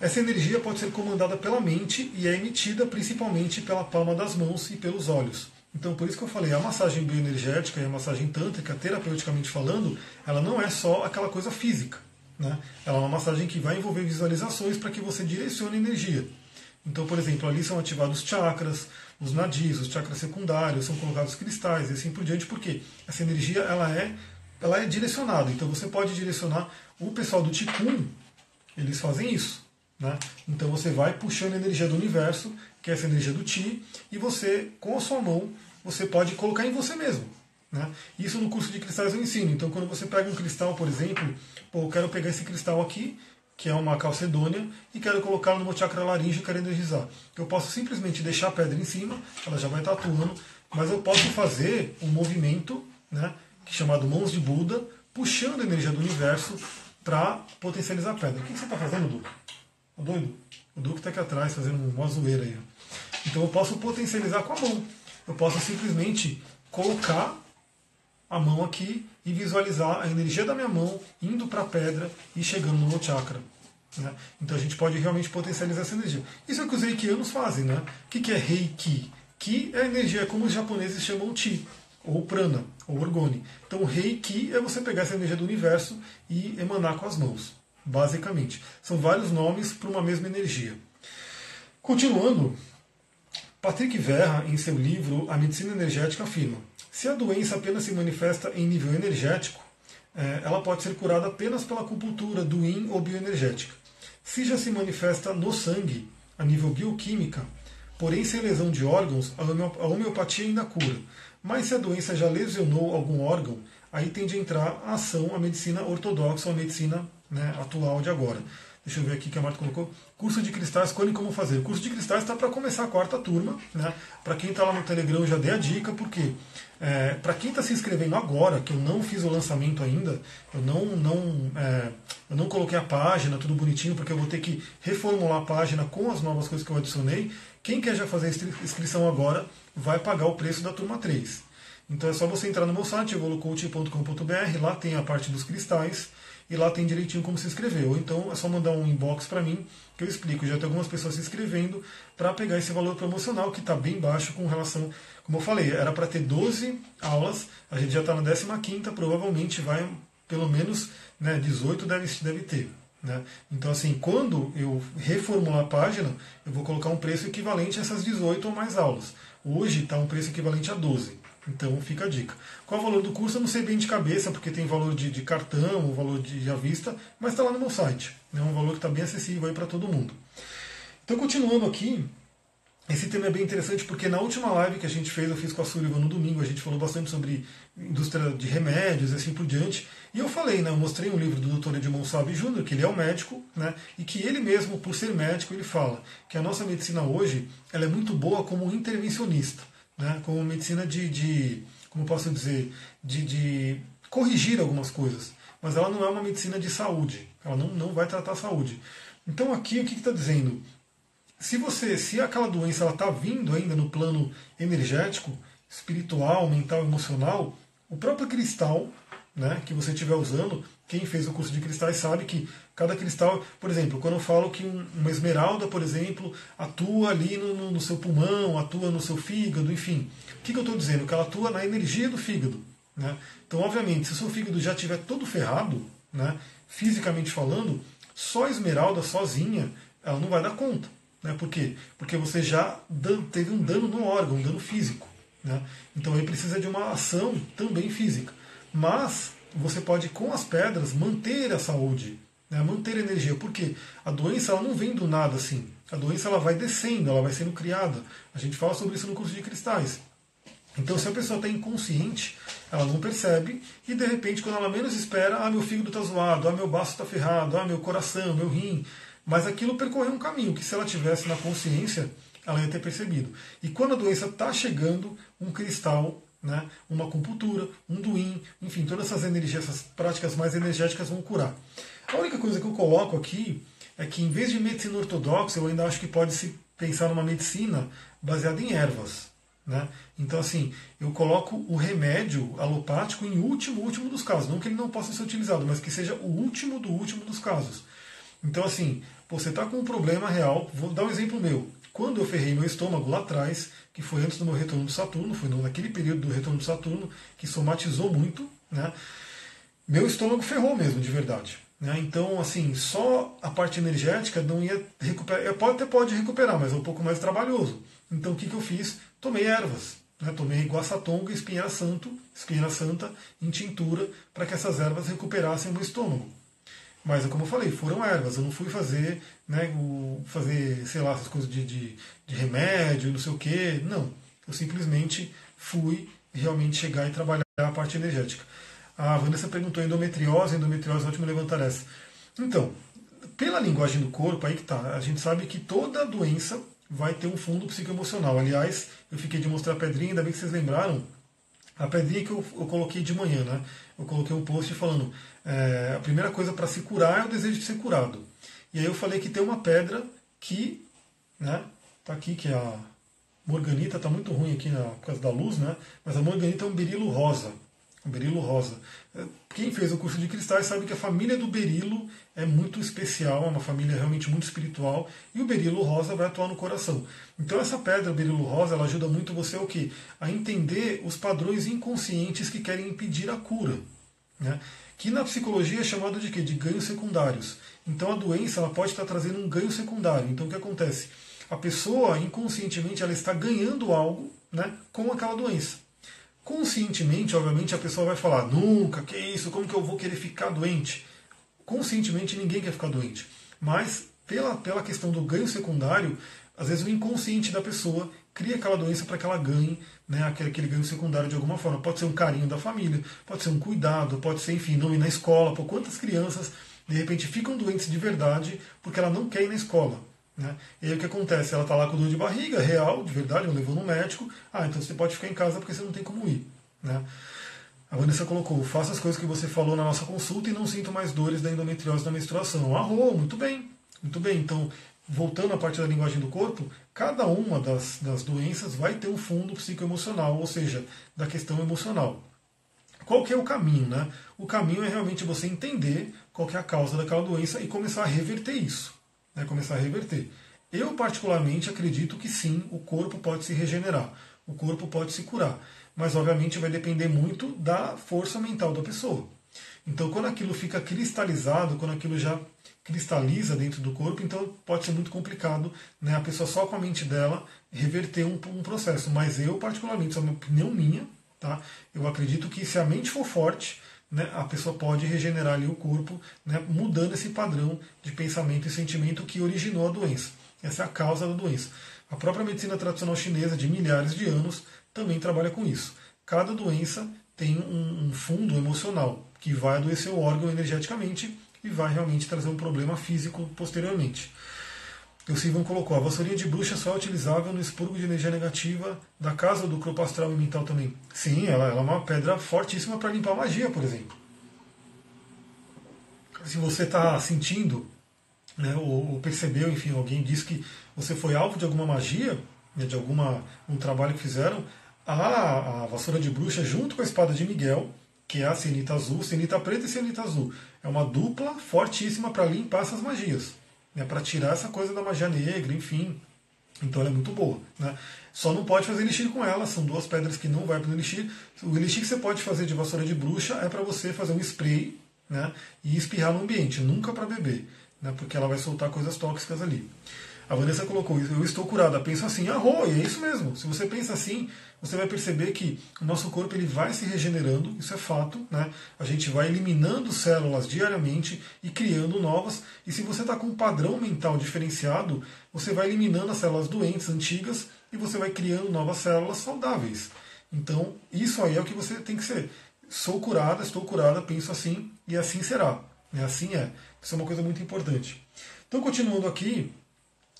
essa energia pode ser comandada pela mente e é emitida principalmente pela palma das mãos e pelos olhos. Então, por isso que eu falei, a massagem bioenergética e a massagem tântrica, terapeuticamente falando, ela não é só aquela coisa física. Né? Ela é uma massagem que vai envolver visualizações para que você direcione energia. Então, por exemplo, ali são ativados chakras, os nadis, os chakras secundários, são colocados cristais e assim por diante, porque essa energia ela é, ela é direcionada. Então, você pode direcionar o pessoal do Ticum, eles fazem isso. Né? Então, você vai puxando a energia do universo que é essa energia do Ti, e você, com a sua mão, você pode colocar em você mesmo. Né? Isso no curso de cristais eu ensino. Então, quando você pega um cristal, por exemplo, pô, eu quero pegar esse cristal aqui, que é uma calcedônia, e quero colocá-lo no meu chakra laringe e quero energizar. Eu posso simplesmente deixar a pedra em cima, ela já vai estar atuando, mas eu posso fazer um movimento, né, é chamado mãos de Buda, puxando a energia do universo para potencializar a pedra. O que você está fazendo, Duque? Tá doido? O Duque está aqui atrás fazendo uma zoeira aí. Então eu posso potencializar com a mão. Eu posso simplesmente colocar a mão aqui e visualizar a energia da minha mão indo para a pedra e chegando no chakra. Né? Então a gente pode realmente potencializar essa energia. Isso é o que os reikianos fazem. Né? O que é reiki? Ki é energia, como os japoneses chamam chi, ou prana, ou orgone. Então reiki é você pegar essa energia do universo e emanar com as mãos, basicamente. São vários nomes para uma mesma energia. Continuando, Patrick Verra, em seu livro A Medicina Energética, afirma: se a doença apenas se manifesta em nível energético, é, ela pode ser curada apenas pela acupuntura do yin ou bioenergética. Se já se manifesta no sangue, a nível bioquímica, porém sem lesão de órgãos, a homeopatia ainda cura. Mas se a doença já lesionou algum órgão, aí tende a entrar a ação a medicina ortodoxa ou a medicina né, atual de agora. Deixa eu ver aqui que a Marta colocou. Curso de cristais, escolhem como fazer. O curso de cristais está para começar a quarta turma. Né? Para quem está lá no Telegram, eu já dei a dica, porque é, para quem está se inscrevendo agora, que eu não fiz o lançamento ainda, eu não, não, é, eu não coloquei a página, tudo bonitinho, porque eu vou ter que reformular a página com as novas coisas que eu adicionei. Quem quer já fazer a inscrição agora, vai pagar o preço da turma 3. Então é só você entrar no meu site, evolucoach.com.br, lá tem a parte dos cristais e lá tem direitinho como se inscrever. Ou então é só mandar um inbox para mim que eu explico. Já tem algumas pessoas se inscrevendo para pegar esse valor promocional que está bem baixo com relação. Como eu falei, era para ter 12 aulas, a gente já está na 15, provavelmente vai pelo menos né, 18 deve, deve ter. Né? Então, assim, quando eu reformular a página, eu vou colocar um preço equivalente a essas 18 ou mais aulas. Hoje está um preço equivalente a 12. Então fica a dica. Qual é o valor do curso? Eu não sei bem de cabeça, porque tem valor de, de cartão, valor de, de à vista, mas está lá no meu site. É um valor que está bem acessível para todo mundo. Então, continuando aqui, esse tema é bem interessante porque na última live que a gente fez, eu fiz com a Sullivan no domingo, a gente falou bastante sobre indústria de remédios e assim por diante. E eu falei, né, eu mostrei um livro do Dr. Edmond Sabe Jr., que ele é um médico, né, e que ele mesmo, por ser médico, ele fala que a nossa medicina hoje ela é muito boa como intervencionista né, como medicina de, de como posso dizer, de, de, corrigir algumas coisas. Mas ela não é uma medicina de saúde, ela não, não vai tratar a saúde. Então aqui o que está dizendo? Se você, se aquela doença está vindo ainda no plano energético, espiritual, mental, emocional, o próprio cristal né, que você estiver usando, quem fez o curso de cristais sabe que cada cristal, por exemplo, quando eu falo que uma esmeralda, por exemplo, atua ali no, no seu pulmão, atua no seu fígado, enfim. O que, que eu estou dizendo? Que ela atua na energia do fígado. Né? Então, obviamente, se o seu fígado já estiver todo ferrado, né, fisicamente falando, Só a esmeralda sozinha, ela não vai dar conta. Né? Por quê? Porque você já teve um dano no órgão, um dano físico. Né? Então ele precisa de uma ação também física. Mas você pode, com as pedras, manter a saúde, né? manter a energia. Porque a doença ela não vem do nada assim. A doença ela vai descendo, ela vai sendo criada. A gente fala sobre isso no curso de cristais. Então, se a pessoa está inconsciente, ela não percebe e de repente, quando ela menos espera, ah, meu fígado está zoado, ah, meu baço está ferrado, ah, meu coração, meu rim. Mas aquilo percorreu um caminho que, se ela tivesse na consciência, ela ia ter percebido. E quando a doença está chegando, um cristal, né, uma acupuntura, um duim, enfim, todas essas energias, essas práticas mais energéticas vão curar. A única coisa que eu coloco aqui é que, em vez de medicina ortodoxa, eu ainda acho que pode se pensar numa medicina baseada em ervas. Né? Então, assim, eu coloco o remédio alopático em último, último dos casos. Não que ele não possa ser utilizado, mas que seja o último do último dos casos. Então, assim, você está com um problema real. Vou dar um exemplo meu. Quando eu ferrei meu estômago lá atrás, que foi antes do meu retorno do Saturno, foi naquele período do retorno do Saturno, que somatizou muito, né? meu estômago ferrou mesmo, de verdade. Né? Então, assim, só a parte energética não ia recuperar. Pode, até pode recuperar, mas é um pouco mais trabalhoso. Então, o que, que eu fiz? Tomei ervas. Né? Tomei guaçatonga e espinheira santa em tintura para que essas ervas recuperassem o meu estômago. Mas, como eu falei, foram ervas. Eu não fui fazer, né, o, fazer, sei lá, essas coisas de, de, de remédio, não sei o quê. Não. Eu simplesmente fui realmente chegar e trabalhar a parte energética. A Vanessa perguntou endometriose, endometriose, ótimo levantar essa. Então, pela linguagem do corpo, aí que tá. A gente sabe que toda doença vai ter um fundo psicoemocional. Aliás, eu fiquei de mostrar a pedrinha, ainda bem que vocês lembraram. A pedrinha que eu, eu coloquei de manhã, né? Eu coloquei um post falando é, a primeira coisa para se curar é o desejo de ser curado. E aí eu falei que tem uma pedra que, né, tá aqui, que é a morganita, tá muito ruim aqui na, por causa da luz, né, mas a morganita é um berilo rosa. Um berilo rosa. É, quem fez o curso de cristais sabe que a família do berilo é muito especial, é uma família realmente muito espiritual, e o berilo rosa vai atuar no coração. Então essa pedra, berilo rosa, ela ajuda muito você o quê? A entender os padrões inconscientes que querem impedir a cura. Né? Que na psicologia é chamado de quê? De ganhos secundários. Então a doença ela pode estar trazendo um ganho secundário. Então o que acontece? A pessoa inconscientemente ela está ganhando algo né, com aquela doença. Conscientemente, obviamente, a pessoa vai falar: nunca, que isso, como que eu vou querer ficar doente? Conscientemente ninguém quer ficar doente. Mas pela, pela questão do ganho secundário, às vezes o inconsciente da pessoa cria aquela doença para que ela ganhe né, aquele, aquele ganho secundário de alguma forma. Pode ser um carinho da família, pode ser um cuidado, pode ser, enfim, não ir na escola. Por quantas crianças, de repente, ficam doentes de verdade porque ela não quer ir na escola? Né? E aí o que acontece? Ela está lá com dor de barriga, real, de verdade, não levou no médico. Ah, então você pode ficar em casa porque você não tem como ir. Né? A Vanessa colocou: faça as coisas que você falou na nossa consulta e não sinto mais dores da endometriose da menstruação. Arrou, muito bem. Muito bem, então voltando à parte da linguagem do corpo, cada uma das, das doenças vai ter um fundo psicoemocional, ou seja, da questão emocional. Qual que é o caminho? Né? O caminho é realmente você entender qual que é a causa daquela doença e começar a reverter isso. Né? Começar a reverter. Eu, particularmente, acredito que sim, o corpo pode se regenerar, o corpo pode se curar. Mas, obviamente, vai depender muito da força mental da pessoa. Então, quando aquilo fica cristalizado, quando aquilo já cristaliza dentro do corpo, então pode ser muito complicado né, a pessoa só com a mente dela reverter um, um processo. Mas eu, particularmente, isso é uma opinião minha, tá? eu acredito que se a mente for forte, né, a pessoa pode regenerar ali o corpo, né, mudando esse padrão de pensamento e sentimento que originou a doença. Essa é a causa da doença. A própria medicina tradicional chinesa, de milhares de anos, também trabalha com isso. Cada doença tem um, um fundo emocional que vai adoecer o órgão energeticamente e vai realmente trazer um problema físico posteriormente. O Silvan colocou, a vassourinha de bruxa só é utilizável no expurgo de energia negativa da casa do corpo astral e mental também. Sim, ela, ela é uma pedra fortíssima para limpar magia, por exemplo. Se você está sentindo, né, ou, ou, percebeu, enfim, alguém disse que você foi alvo de alguma magia, né, de alguma um trabalho que fizeram, a, a vassoura de bruxa junto com a espada de Miguel que é a cenita azul, cenita preta e cenita azul. É uma dupla fortíssima para limpar essas magias, né, para tirar essa coisa da magia negra, enfim. Então ela é muito boa. Né? Só não pode fazer elixir com ela, são duas pedras que não vai para o elixir. O elixir que você pode fazer de vassoura de bruxa é para você fazer um spray né, e espirrar no ambiente, nunca para beber. né, porque ela vai soltar coisas tóxicas ali. A Vanessa colocou isso, eu estou curada. Penso assim, arro, e é isso mesmo. Se você pensa assim, você vai perceber que o nosso corpo ele vai se regenerando, isso é fato, né? A gente vai eliminando células diariamente e criando novas. E se você está com um padrão mental diferenciado, você vai eliminando as células doentes, antigas, e você vai criando novas células saudáveis. Então, isso aí é o que você tem que ser. Sou curada, estou curada, penso assim, e assim será. É assim é. Isso é uma coisa muito importante. Então, continuando aqui,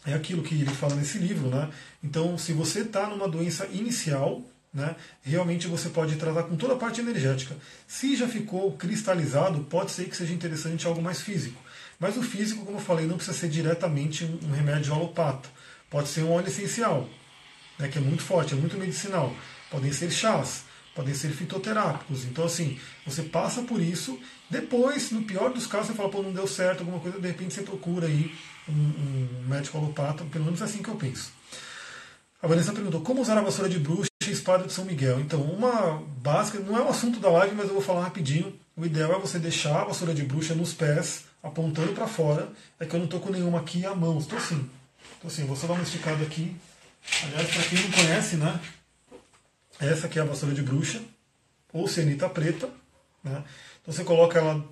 é aquilo que ele fala nesse livro, né? Então, se você está numa doença inicial, né, realmente você pode tratar com toda a parte energética. Se já ficou cristalizado, pode ser que seja interessante algo mais físico. Mas o físico, como eu falei, não precisa ser diretamente um remédio alopata. Pode ser um óleo essencial, né, que é muito forte, é muito medicinal. Podem ser chás, podem ser fitoterápicos. Então, assim, você passa por isso. Depois, no pior dos casos, você fala, pô, não deu certo, alguma coisa, de repente você procura aí um, um médico alopata, pelo menos é assim que eu penso. A Vanessa perguntou como usar a vassoura de bruxa e espada de São Miguel. Então, uma básica, não é o assunto da live, mas eu vou falar rapidinho. O ideal é você deixar a vassoura de bruxa nos pés, apontando para fora. É que eu não estou com nenhuma aqui à mão, estou assim. Estou assim, vou só dar uma esticada aqui. Aliás, para quem não conhece, né? Essa aqui é a vassoura de bruxa, ou cianita preta. Né? Então você coloca ela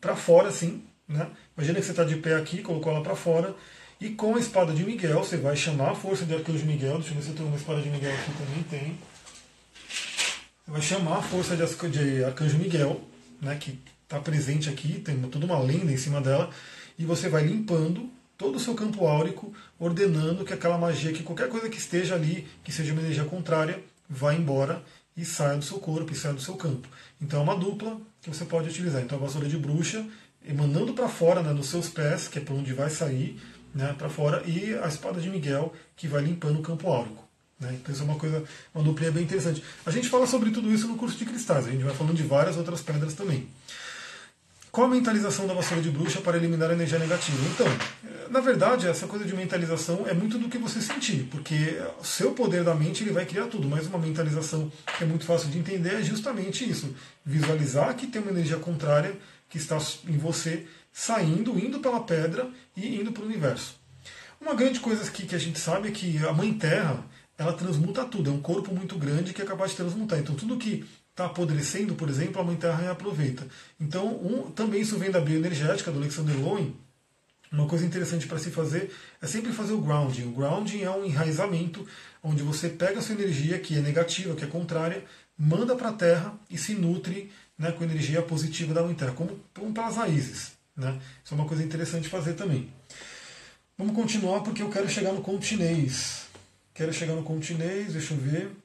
para fora assim, né? Imagina que você está de pé aqui, colocou ela para fora, e com a espada de Miguel você vai chamar a força de Arcanjo Miguel. Deixa eu ver se eu tenho uma espada de Miguel aqui também. Tem. Você vai chamar a força de Arcanjo Miguel, né, que está presente aqui, tem toda uma lenda em cima dela, e você vai limpando todo o seu campo áurico, ordenando que aquela magia, que qualquer coisa que esteja ali, que seja uma energia contrária, vá embora e saia do seu corpo e saia do seu campo. Então é uma dupla que você pode utilizar. Então a vassoura de bruxa emanando para fora, né, nos seus pés, que é para onde vai sair, né, para fora, e a espada de Miguel, que vai limpando o campo áurico. Né? Então isso é uma coisa, uma duplinha bem interessante. A gente fala sobre tudo isso no curso de cristais, a gente vai falando de várias outras pedras também. Qual a mentalização da vassoura de bruxa para eliminar a energia negativa? Então, na verdade, essa coisa de mentalização é muito do que você sentir, porque o seu poder da mente ele vai criar tudo, mas uma mentalização que é muito fácil de entender é justamente isso: visualizar que tem uma energia contrária que está em você saindo, indo pela pedra e indo para o universo. Uma grande coisa que, que a gente sabe é que a Mãe Terra ela transmuta tudo, é um corpo muito grande que é capaz de transmutar. Então tudo que está apodrecendo, por exemplo, a Mãe Terra reaproveita. Então um, também isso vem da bioenergética do Alexander Lowen. Uma coisa interessante para se fazer é sempre fazer o grounding. O grounding é um enraizamento onde você pega a sua energia que é negativa, que é contrária, manda para a Terra e se nutre né, com energia positiva da Mãe Terra, como, como pelas raízes. Né? Isso é uma coisa interessante fazer também. Vamos continuar porque eu quero chegar no continês. Quero chegar no continês, deixa eu ver.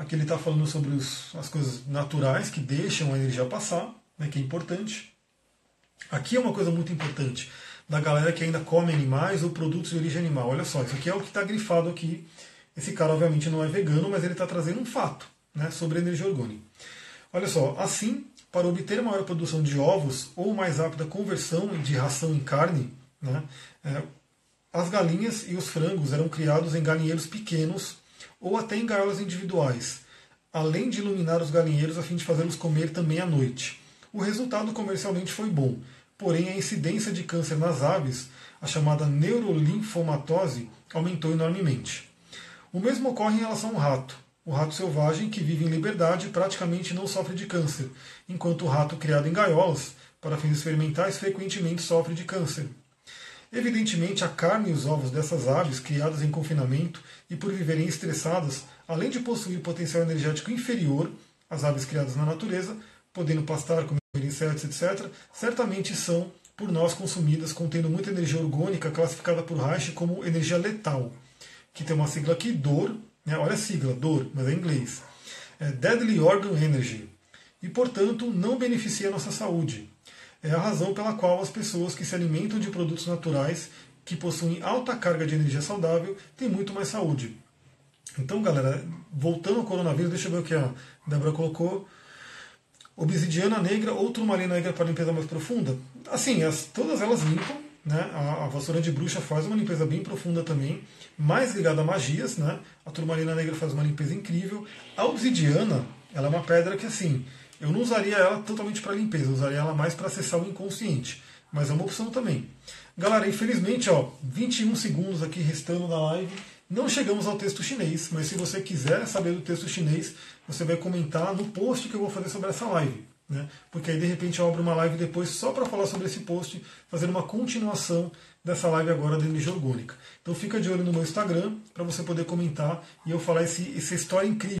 Aqui ele está falando sobre os, as coisas naturais que deixam a energia passar, né, que é importante. Aqui é uma coisa muito importante da galera que ainda come animais ou produtos de origem animal. Olha só, isso aqui é o que está grifado aqui. Esse cara, obviamente, não é vegano, mas ele está trazendo um fato né, sobre a energia orgânica. Olha só, assim, para obter maior produção de ovos ou mais rápida conversão de ração em carne, né, é, as galinhas e os frangos eram criados em galinheiros pequenos ou até em gaiolas individuais, além de iluminar os galinheiros a fim de fazê-los comer também à noite. O resultado comercialmente foi bom, porém a incidência de câncer nas aves, a chamada neurolinfomatose, aumentou enormemente. O mesmo ocorre em relação ao rato. O rato selvagem, que vive em liberdade, praticamente não sofre de câncer, enquanto o rato criado em gaiolas, para fins experimentais, frequentemente sofre de câncer. Evidentemente, a carne e os ovos dessas aves, criadas em confinamento e por viverem estressadas, além de possuir potencial energético inferior às aves criadas na natureza, podendo pastar, comer insetos, etc., certamente são, por nós, consumidas contendo muita energia orgânica, classificada por Reich como energia letal, que tem uma sigla aqui, DOR, né? Olha a sigla, DOR, mas é em inglês. É Deadly Organ Energy. E, portanto, não beneficia a nossa saúde. É a razão pela qual as pessoas que se alimentam de produtos naturais que possuem alta carga de energia saudável têm muito mais saúde. Então, galera, voltando ao coronavírus, deixa eu ver o que a Débora colocou. Obsidiana negra ou turmalina negra para limpeza mais profunda? Assim, as, todas elas limpam, né? A, a, vassoura de bruxa faz uma limpeza bem profunda também, mais ligada a magias. Né? A turmalina negra faz uma limpeza incrível. A obsidiana ela é uma pedra que assim, eu não usaria ela totalmente para limpeza, eu usaria ela mais para acessar o inconsciente. mas é uma opção também. Galera, infelizmente, ó, 21 segundos aqui restando na live. Não chegamos ao texto chinês, mas se você quiser saber do texto chinês, você vai comentar no post que eu vou fazer sobre essa live. Né? Porque aí de repente eu abro uma live depois só para falar sobre esse post, fazer uma continuação dessa live agora da energia orgânica. Então fica de olho no meu Instagram para você poder comentar e eu falar esse, essa história incrível.